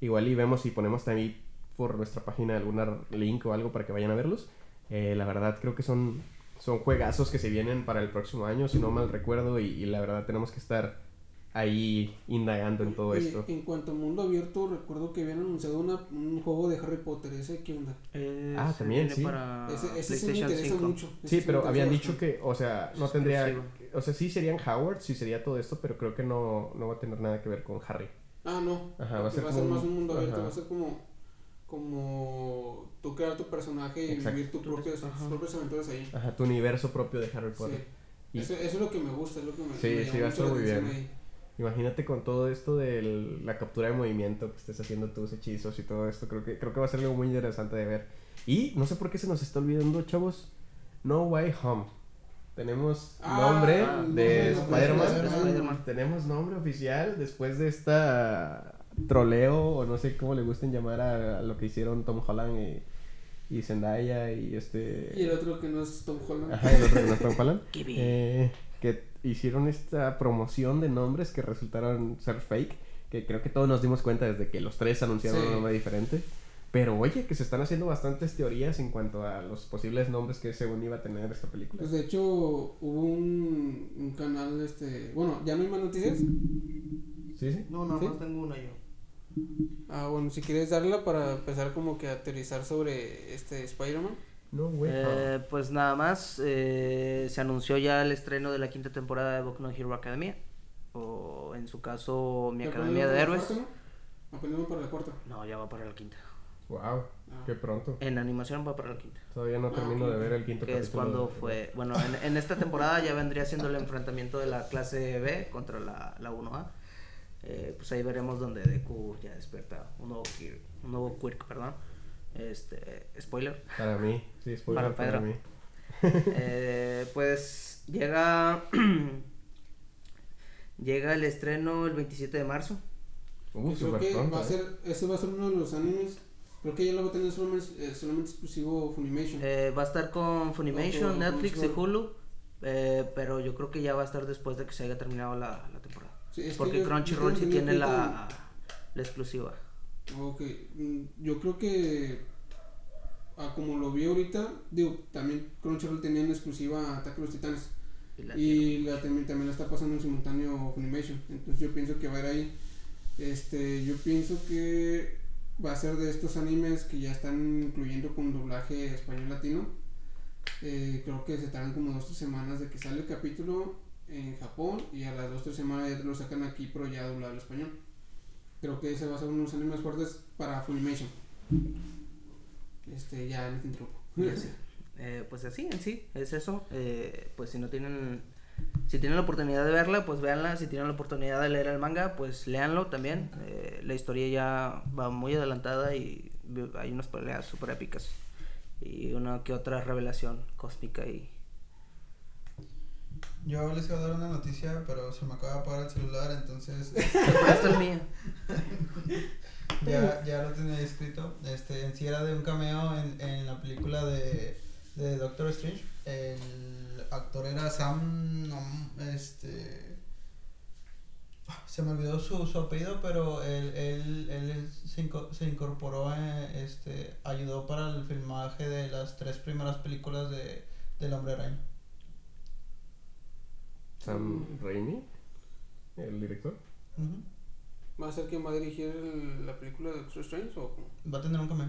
Igual y vemos si ponemos también por nuestra página algún link o algo para que vayan a verlos. Eh, la verdad, creo que son, son juegazos que se vienen para el próximo año, si no mal recuerdo. Y, y la verdad, tenemos que estar ahí indagando en todo Y esto. En cuanto a mundo abierto, recuerdo que habían anunciado una, un juego de Harry Potter. ¿Ese qué onda? Eh, Ah, también, sí. Para ese ese sí me interesa 5. mucho. ese Sí, pero habían dicho que, o sea, no tendría, o sea, sí serían Howard, sí sería todo esto, pero creo que no, no va a tener nada que ver con Harry. Ah, no. Ajá, va a ser como más un- un mundo abierto. ajá. Va a ser como. Como. Tú crear tu personaje y Exacto. vivir tu propias, tus propias aventuras ahí. Ajá, tu universo propio de Harry Potter. Sí. Y- Eso, eso es lo que me gusta, es lo que me, Sí, me sí, va a estar muy bien. ahí. Imagínate con todo esto de la captura de movimiento que estés haciendo tus hechizos y todo esto, creo que, creo que va a ser algo muy interesante de ver. Y no sé por qué se nos está olvidando, chavos, No Way Home. Tenemos Ah, nombre ah, de nombre de Spider-Man. Spider-Man. Tenemos nombre oficial después de esta troleo o no sé cómo le gusten llamar a, a lo que hicieron Tom Holland y, y Zendaya y este... Y el otro que no es Tom Holland. Ajá, el otro que no es Tom Holland. Eh, que hicieron esta promoción de nombres que resultaron ser fake. Que creo que todos nos dimos cuenta desde que los tres anunciaron Sí. un nombre diferente. Pero oye, que se están haciendo bastantes teorías en cuanto a los posibles nombres que según iba a tener esta película. Pues de hecho hubo un, un canal, este, bueno, ya no hay más noticias. Sí, sí. No, nada ¿Sí? más tengo una yo. Ah, bueno, si quieres darla para empezar como que a aterrizar sobre este Spider-Man. No, güey. Eh, pues nada más, eh, se anunció ya el estreno de la quinta temporada de Boku no Hero Academia. O en su caso, mi ¿Ya Academia de Héroes. cuarta, no? Para la cuarta. No, ya va para la quinta. Wow, Ah. qué pronto. En animación va para la quinta. Todavía no Ah, termino de ver el quinto Que es cuando de- fue. Bueno, en, en esta temporada ya vendría siendo el enfrentamiento de la clase B contra la, la 1A. Eh, pues ahí veremos donde Deku ya despierta un nuevo Quirk, un nuevo Quirk, perdón. Este, spoiler. Para mí, sí, spoiler Para para, Pedro. mí. Eh, pues llega. llega el estreno el 27 de marzo. Uh, Yo creo que pronto. va a ¿eh? ser, ese va a ser uno de los animes. Creo que ya lo va a tener solamente, eh, solamente exclusivo Funimation. Eh, va a estar con Funimation, Con- con Netflix y. Hulu. eh, pero yo creo que ya va a estar después de que se haya terminado la, la temporada. Sí, es que Porque Crunchyroll sí tiene la, la exclusiva. Ok, mm, yo creo que. ah, como lo vi ahorita, digo, también Crunchyroll tenía en exclusiva Ataque a los Titanes. Y la Y la, también, también la está pasando en simultáneo Funimation. Entonces yo pienso que va a ir ahí. Este, yo pienso que va a ser de estos animes que ya están incluyendo con doblaje español latino. Eh, creo que se tardan como dos o tres semanas de que sale el capítulo en Japón y a las dos o tres semanas ya te lo sacan aquí pero ya doblado al español. Creo que ese va a ser unos animes fuertes para Funimation. Este, ya no te interrumpo. Eh, pues así, en sí, es eso. Eh, pues si no tienen, si tienen la oportunidad de verla, pues véanla. Si tienen la oportunidad de leer el manga, pues léanlo también. Eh, la historia ya va muy adelantada y hay unas peleas súper épicas. Y una que otra revelación cósmica y... Yo les iba a dar una noticia, pero se me acaba de apagar el celular, entonces Te presto el mío. ya, ya lo tenía escrito. Este, en sí era de un cameo en, en la película de, de Doctor Strange. El actor era Sam. No, este. ah, Se me olvidó su, su apellido, pero él, él, él se, inco- se incorporó, eh, este, ayudó para el filmaje de las tres primeras películas de, del Hombre Araña. Sam Raimi, el director. ¿Va a ser quien va a dirigir el- la película de Doctor Strange o cómo? Va a tener un cameo.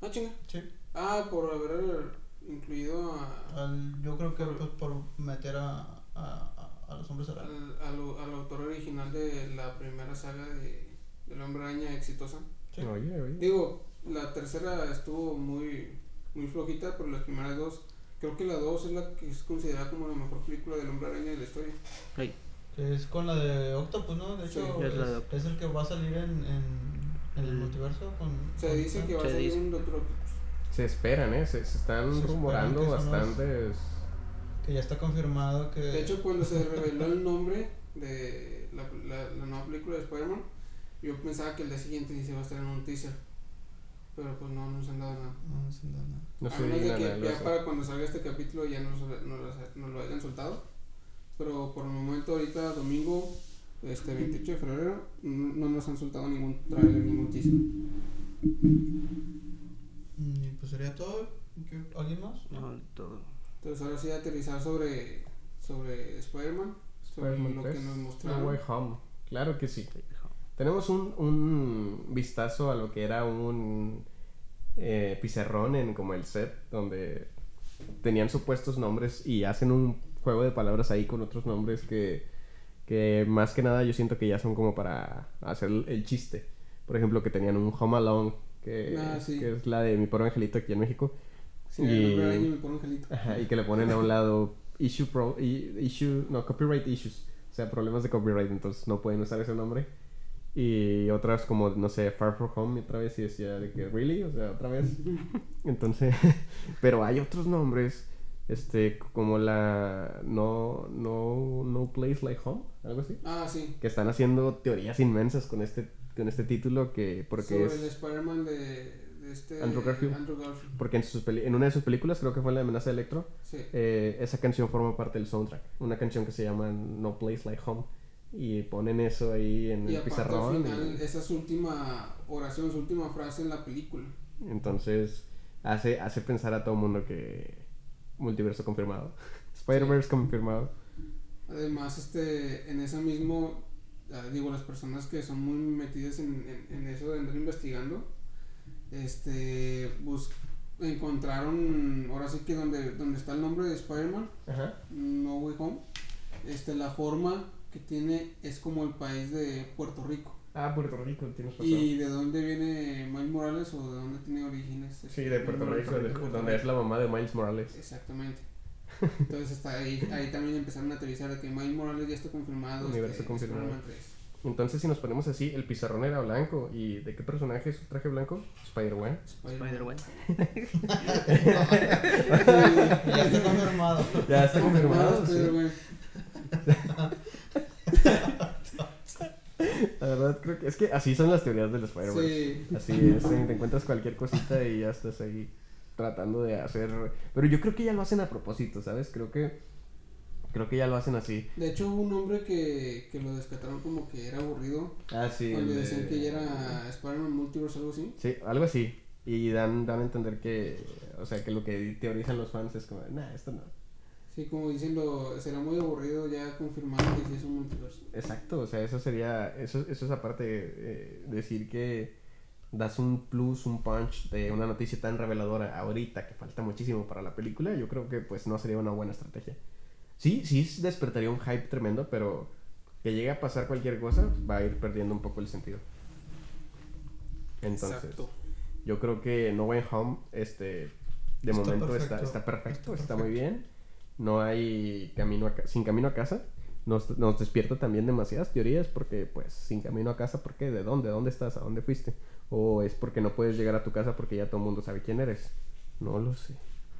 Ah, chinga. Sí. Ah, por haber incluido a, Al- yo creo que Por- pues, por meter a, a, a, los hombres araña. al, al, al autor original de la primera saga de, del Hombre Araña exitosa. Sí. Oye, oye. Digo, la tercera estuvo muy, muy flojita, pero las primeras dos, creo que la dos es la que es considerada como la mejor película del Hombre Araña de la historia. Es con la de Octopus, ¿no? De Sí, hecho, es la de es, Octopus. es el que va a salir en, en, en el Mm. multiverso. Con, Se con- dice que va a salir dice. un Doctor Octopus. Se esperan, ¿eh? Se, se están Se rumorando que son los- bastantes. Que ya está confirmado que. De hecho, cuando se reveló el nombre de la, la, la nueva película de Spider-Man, yo pensaba que el día siguiente sí se iba a estar en un teaser. Pero pues no nos han dado nada. No, no sé nada. No a se menos de que algo ya para cuando salga este capítulo ya nos, nos, nos lo hayan soltado. Pero por el momento, ahorita, domingo, este 28 de febrero, no, no nos han soltado ningún trailer, ningún teaser. Pues sería todo. ¿Qué- ¿Alguien más? no, todo. Entonces, ahora sí, aterrizar sobre, sobre Spider-Man, sobre lo 3, que nos No mostraron. Way Home. Claro que sí. Tenemos un, un vistazo a lo que era un eh, pizarrón en como el set, donde tenían supuestos nombres y hacen un juego de palabras ahí con otros nombres que, que más que nada yo siento que ya son como para hacer el, el chiste. Por ejemplo, que tenían un Home Alone, que, Ah, sí. que es la de mi pobre angelito aquí en México. Sí, Y- el angelito. Ajá, que le ponen a un lado issue pro, issue, no, copyright issues, o sea, problemas de copyright, entonces no pueden usar ese nombre. Y otras como, no sé, Far From Home, y otra vez y decía de que, really, o sea, otra vez. Entonces, pero hay otros nombres, este, como la No, No, No Place Like Home, algo así, Ah, sí. que están haciendo teorías inmensas con este, con este título que, porque sobre es... el Spider-Man de, de este Andrew Garfield. Andrew Garfield. Porque en, sus peli- en una de sus películas, creo que fue la de Amenaza de Electro, Sí. eh, esa canción forma parte del soundtrack. Una canción que se llama No Place Like Home. Y ponen eso ahí en Y el pizarrón. al final, y- esa es su última oración, su última frase en la película. entonces hace, hace pensar a todo el mundo que multiverso confirmado. Spider-Verse confirmado. Además, este, en ese mismo, digo, las personas que son muy metidas en, en, en eso de andar investigando, este, bus encontraron, ahora sí que donde, donde está el nombre de Spider-Man. No Way Home, este, la forma que tiene es como el país de Puerto Rico. Ah, Puerto Rico, tienes razón. ¿Y de dónde viene Miles Morales o de dónde tiene orígenes? Sí, de Puerto Rico, de- Puerto donde Rico? es la mamá de Miles Morales. Exactamente. Entonces está ahí, ahí también empezaron a teorizar de que Miles Morales ya está confirmado. Universo este, confirmado. Spider-Man 3. Entonces, si nos ponemos así, el pizarrón era blanco. ¿Y de qué personaje es su traje blanco? Spider-Man. Spider-Man. Ya está confirmado. Ya está confirmado. Spider-Man. La verdad, creo que es que así son las teorías del Spider-Man. Sí. Así es, eh, te encuentras cualquier cosita y ya estás ahí tratando de hacer... Pero yo creo que ya lo hacen a propósito, ¿sabes? Creo que... Creo que ya lo hacen así. De hecho, hubo un hombre que, que lo descartaron como que era aburrido. Ah, sí. cuando el de- decían que ya era Spider-Man Multiverse o algo así. Sí, algo así. Y dan, dan a entender que... O sea, que lo que teorizan los fans es como... Nah, esto no. Sí, como diciendo, será muy aburrido ya confirmar que sí es un multiverso. Exacto, o sea, eso sería... Eso, eso es aparte eh, decir que das un plus, un punch de una noticia tan reveladora ahorita que falta muchísimo para la película, yo creo que pues no sería una buena estrategia. Sí, sí despertaría un hype tremendo, pero que llegue a pasar cualquier cosa va a ir perdiendo un poco el sentido. Entonces, Exacto. yo creo que No Way Home, este, de Está momento está, perfecto, está perfecto, está está, muy bien. No hay camino a sin camino a casa. Nos, nos despierta también demasiadas teorías porque, pues, sin camino a casa, ¿por qué? ¿De dónde? ¿Dónde estás? ¿A dónde fuiste? O es porque no puedes llegar a tu casa porque ya todo el mundo sabe quién eres. No lo sé.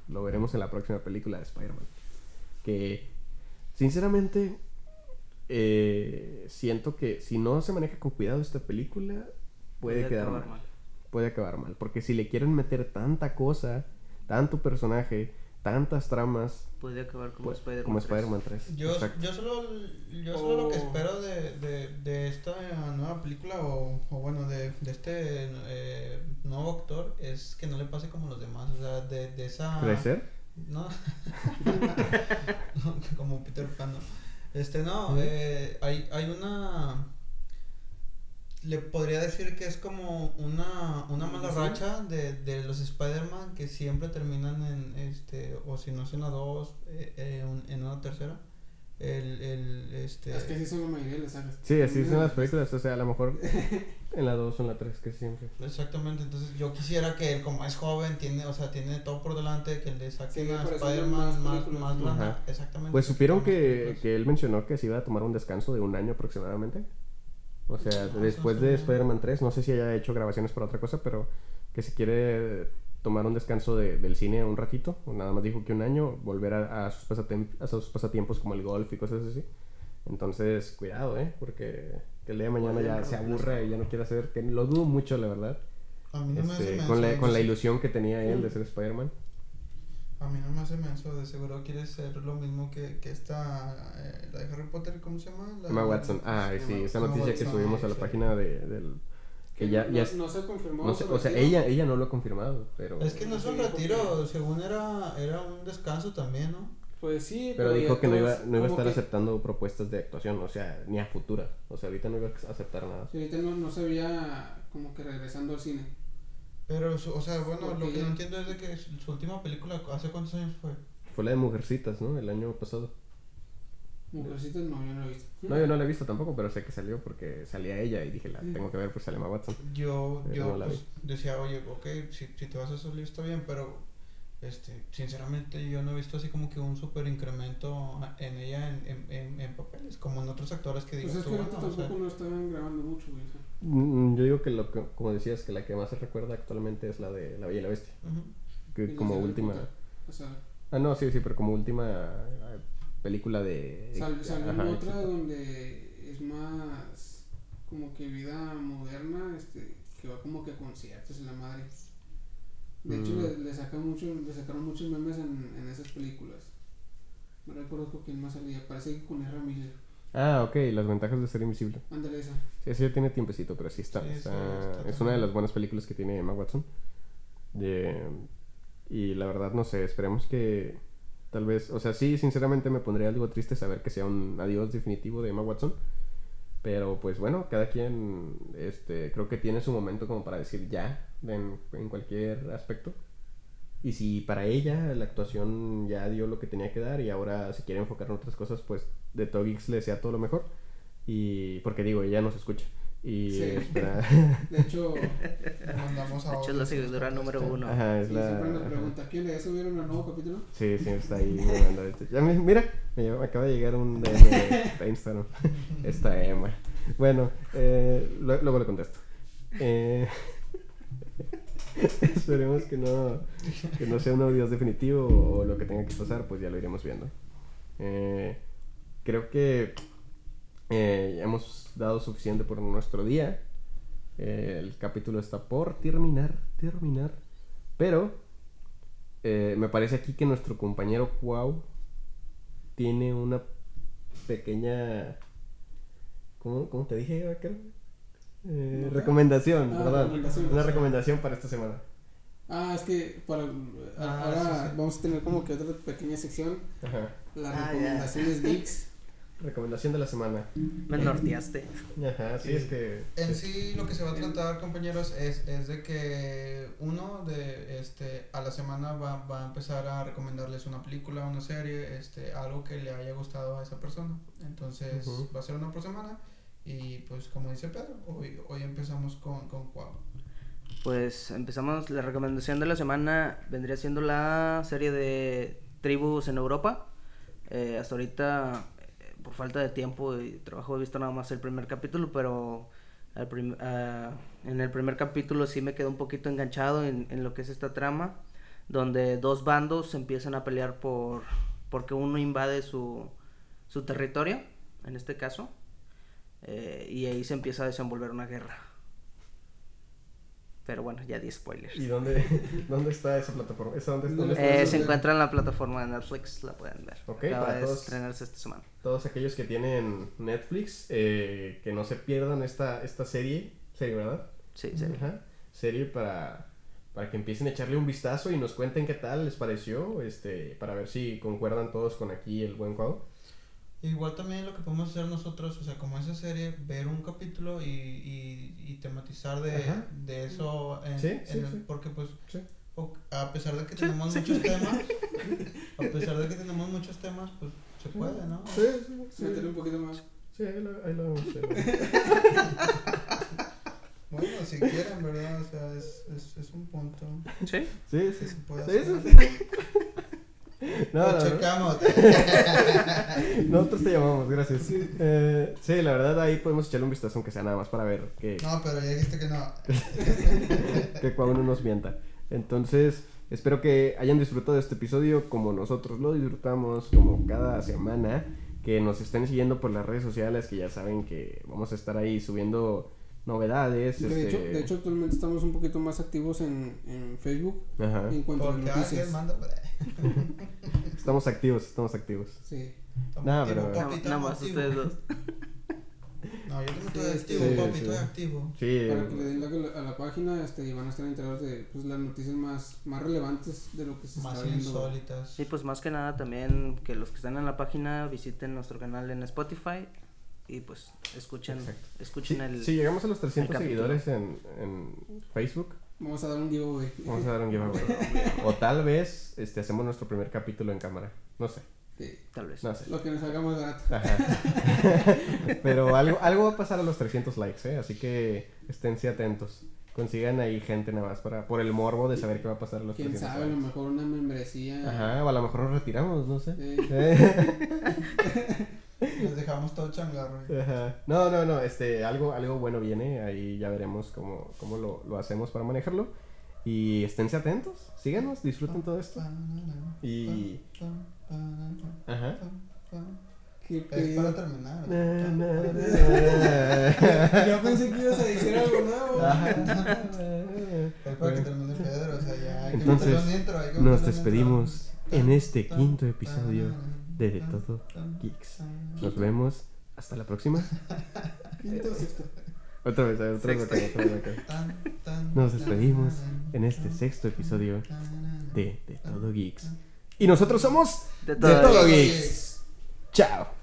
Lo veremos en la próxima película de Spider-Man. Que, sinceramente, eh, siento que si no se maneja con cuidado esta película, puede quedar acabar mal puede acabar mal. Porque si le quieren meter tanta cosa, tanto personaje, tantas tramas Puede acabar como pues, Spider-Man. como 3. Spider-Man 3. Yo, solo, yo solo lo que O- espero de, de, de esta nueva película o, o bueno, de, de este eh, nuevo actor es que no le pase como los demás, o sea, de, de esa... ¿Crecer? No, como Peter Pan, ¿no? Este, no, eh, hay, hay una... Le podría decir que es como una, una mala ¿Sí? racha de, de los Spider-Man que siempre terminan en, este, o si no es en la 2, eh, eh, un- en una tercera. El, el, este... Es que así son la mayoría de las sagas. Sí, así son las películas. O sea, a lo mejor en la 2 o en la 3, que siempre. Exactamente, entonces yo quisiera que él, como es joven, tiene, o sea, tiene todo por delante, que le saquen Sí, a Spider-Man más más, más. Exactamente. Pues supieron que, que él mencionó que se iba a tomar un descanso de un año aproximadamente. O sea, Ah, después de. Spider-Man 3, no sé si haya hecho grabaciones para otra cosa, pero que si quiere tomar un descanso de- del cine un ratito, o nada más dijo que un año, volver a, a sus pasatem- a sus pasatiempos como el golf y cosas así. Entonces, cuidado, ¿eh? Porque que el día de mañana ya se aburra y ya no quiere hacer, que lo dudo mucho, la verdad. A mí no me hace Este, menso, con, la, con la ilusión que tenía él de ser Spider-Man. A mí no me hace menso, de seguro quiere ser lo mismo que, que esta, eh, la de Harry Potter, ¿cómo se llama? La- Emma Watson. Ah, Emma- sí, esa Emma noticia que Watson, subimos a la sí. página de, del... Que ya, no, ya no, no se confirmó. no o sea, ella, ella no lo ha confirmado, pero... Es que no es un retiro, porque- según era, era un descanso también, ¿no? Pues sí, Pero ya dijo que no iba, no iba a estar que- aceptando propuestas de actuación, o sea, ni a futura. O sea, ahorita no iba a aceptar nada. Sí, ahorita no, no se veía como que regresando al cine. Pero, su- o sea, bueno, Porque lo que no entiendo es de que su, última película, ¿hace cuántos años fue? Fue la de Mujercitas, ¿no? El año pasado. Mujercitas no, yo no lo he visto. No, yo no la he visto tampoco, pero sé que salió porque salía ella y dije, la Mm. tengo que ver, pues sale Emma Watson. Yo, yo no la pues, decía, oye, ok, si, si te vas a salir está bien, pero este, sinceramente yo no he visto así como que un super incremento en ella en, en, en, en papeles, como en otros actores que Pues digas es tú, que ahorita bueno, o sea, tampoco no grabando mucho, güey. sea. Mm, Yo digo que, lo que, como decías, que la que más se recuerda actualmente es la de La Bella y la Bestia. Que como última... Potter, O sea, Ah, no, sí, sí, pero como última eh, película de... sal- salió ajá, otra éxito. donde es más como que vida moderna, este, que va como que a conciertos y la madre. De hecho, Mm. le, le sacan mucho, le sacaron muchos memes en, en esas películas. No recuerdo con quién más salía, parece que con Ezra Miller. Ah, ok, las ventajas de ser invisible. Ándale esa. Sí, sí, ya tiene tiempecito, pero sí está. Sí, está- sí, está es una de las buenas películas que tiene Emma Watson. De- y la verdad, no sé, esperemos que tal vez, o sea, sí, sinceramente me pondría algo triste saber que sea un adiós definitivo de Emma Watson. Pero pues bueno, cada quien, este, creo que tiene su momento como para decir ya en, en cualquier aspecto. Y si para ella la actuación ya dio lo que tenía que dar y ahora se quiere enfocar en otras cosas, pues de Togix le desea todo lo mejor. Y porque digo, ella nos escucha. Y Sí. espera. De hecho, mandamos a De hecho, es la seguidora número uno. Ajá, es sí, la. siempre nos pregunta, ¿quién le subieron un nuevo capítulo? Sí, sí, está ahí. Ya me- mira, me, acaba de llegar un DM de, de Instagram. Está Emma. Bueno, eh, lo- luego le contesto. Eh, esperemos que no, que no sea un adiós definitivo o lo que tenga que pasar, pues ya lo iremos viendo. Eh, creo que eh, ya hemos dado suficiente por nuestro día. Eh, el capítulo está por terminar, terminar. Pero eh, me parece aquí que nuestro compañero Cuau tiene una pequeña. ¿Cómo, cómo te dije, Vaquero? Eh, recomendación, Ah, perdón. recomendación, Una recomendación para esta semana. Ah, es que para Ah, ahora sí, sí. vamos a tener como que otra pequeña sección, Ajá. las Ah, recomendaciones geeks. Recomendación de la semana. Me norteaste. Ajá, sí, es que. En sí lo que se va a tratar, compañeros, es, es de que uno de este a la semana va, va a empezar a recomendarles una película, una serie, este, algo que le haya gustado a esa persona. Entonces Ujú. va a ser una por semana. Y pues como dice Pedro, hoy, hoy empezamos con, con Cuau. Pues empezamos, la recomendación de la semana vendría siendo la serie de Tribus en Europa. Eh, hasta ahorita, por falta de tiempo y trabajo, he visto nada más el primer capítulo, pero al ah, en el primer capítulo sí me quedé un poquito enganchado en, en lo que es esta trama, donde dos bandos empiezan a pelear por porque uno invade su, su territorio, en este caso, eh, y ahí se empieza a desenvolver una guerra. Pero bueno, ya di spoilers. ¿Y dónde, dónde está esa plataforma? ¿Esa dónde, dónde está? Eh, se encuentra en la plataforma de Netflix, la pueden ver. Ok, Acaba para de todos. estrenarse esta semana. Todos aquellos que tienen Netflix, eh, que no se pierdan esta, esta serie, serie, ¿verdad? Sí, sí. Ajá. Serie para, para que empiecen a echarle un vistazo y nos cuenten qué tal les pareció, este, para ver si concuerdan todos con aquí el buen cuadro. Igual también lo que podemos hacer nosotros, o sea, como esa serie, ver un capítulo y, y, y tematizar de, de eso en, Sí, en sí, el- sí. porque pues Sí. o- a pesar de que Sí, tenemos sí. muchos temas, a pesar de que tenemos muchos temas, pues se puede, ¿no? Sí, sí, sí. Métele un poquito más. Sí, ahí lo, ahí lo vemos. Bueno, si quieren, ¿verdad? O sea, es, es, es un punto Sí. Sí, se puede Sí, hacer. sí, sí. No, Lo checamos. nosotros te llamamos, gracias. Eh, sí, la verdad ahí podemos echarle un vistazo aunque sea nada más para ver que, No, pero ya dijiste que no. que cuando uno nos mienta. Entonces, espero que hayan disfrutado de este episodio como nosotros lo disfrutamos, como cada semana. Que nos estén siguiendo por las redes sociales, que ya saben que vamos a estar ahí subiendo novedades. De, hecho, este, de hecho, actualmente estamos un poquito más activos en, en Facebook Ajá. en cuanto a Porque noticias. manda. Estamos activos, estamos activos. Sí. Activo, pero- Nada, nada más ustedes dos. No, yo también estoy Sí, activo, sí, papi, sí. estoy activo. Sí, Para que le den like a la, a la página este, y van a estar enterados de pues, las noticias más, más relevantes de lo que se Más está viendo. insólitas. Sí, pues más que nada también que los que están en la página visiten nuestro canal en Spotify y pues escuchen, Exacto. escuchen Si, el... si llegamos a los 300 el capítulo. seguidores en, en Facebook, Vamos a dar un giveaway. vamos a dar un giveaway. o tal vez este, hacemos nuestro primer capítulo en cámara. No sé, Sí. Tal vez. no sé. Lo que nos haga más barato. Ajá. Pero algo, algo va a pasar a los 300 likes, ¿eh? Así que esténse atentos. Consigan ahí gente nada más para, por el morbo de saber qué va a pasar a los Quién 300 sabe, a lo mejor una membresía. Ajá, o a lo mejor nos retiramos, no sé. Sí. Nos dejamos todo changarro. Ajá. No, no, no, este, algo, algo bueno viene, ahí ya veremos cómo, cómo lo, lo hacemos para manejarlo. Y esténse atentos, síganos, disfruten todo esto. Y- Ajá. Es para terminar. Na, na, na. Yo pensé que ibas a decir algo nuevo. Es para que termine Pedro, o sea, ya. hay que Entonces, hay que Nos despedimos en este quinto episodio de Todo Geeks. Nos vemos hasta la próxima. Otra vez, a ver, otra vez otra vez. Nos despedimos en este sexto episodio de De Todo Geeks. Y nosotros somos De De todo. Todo Geeks. Chao.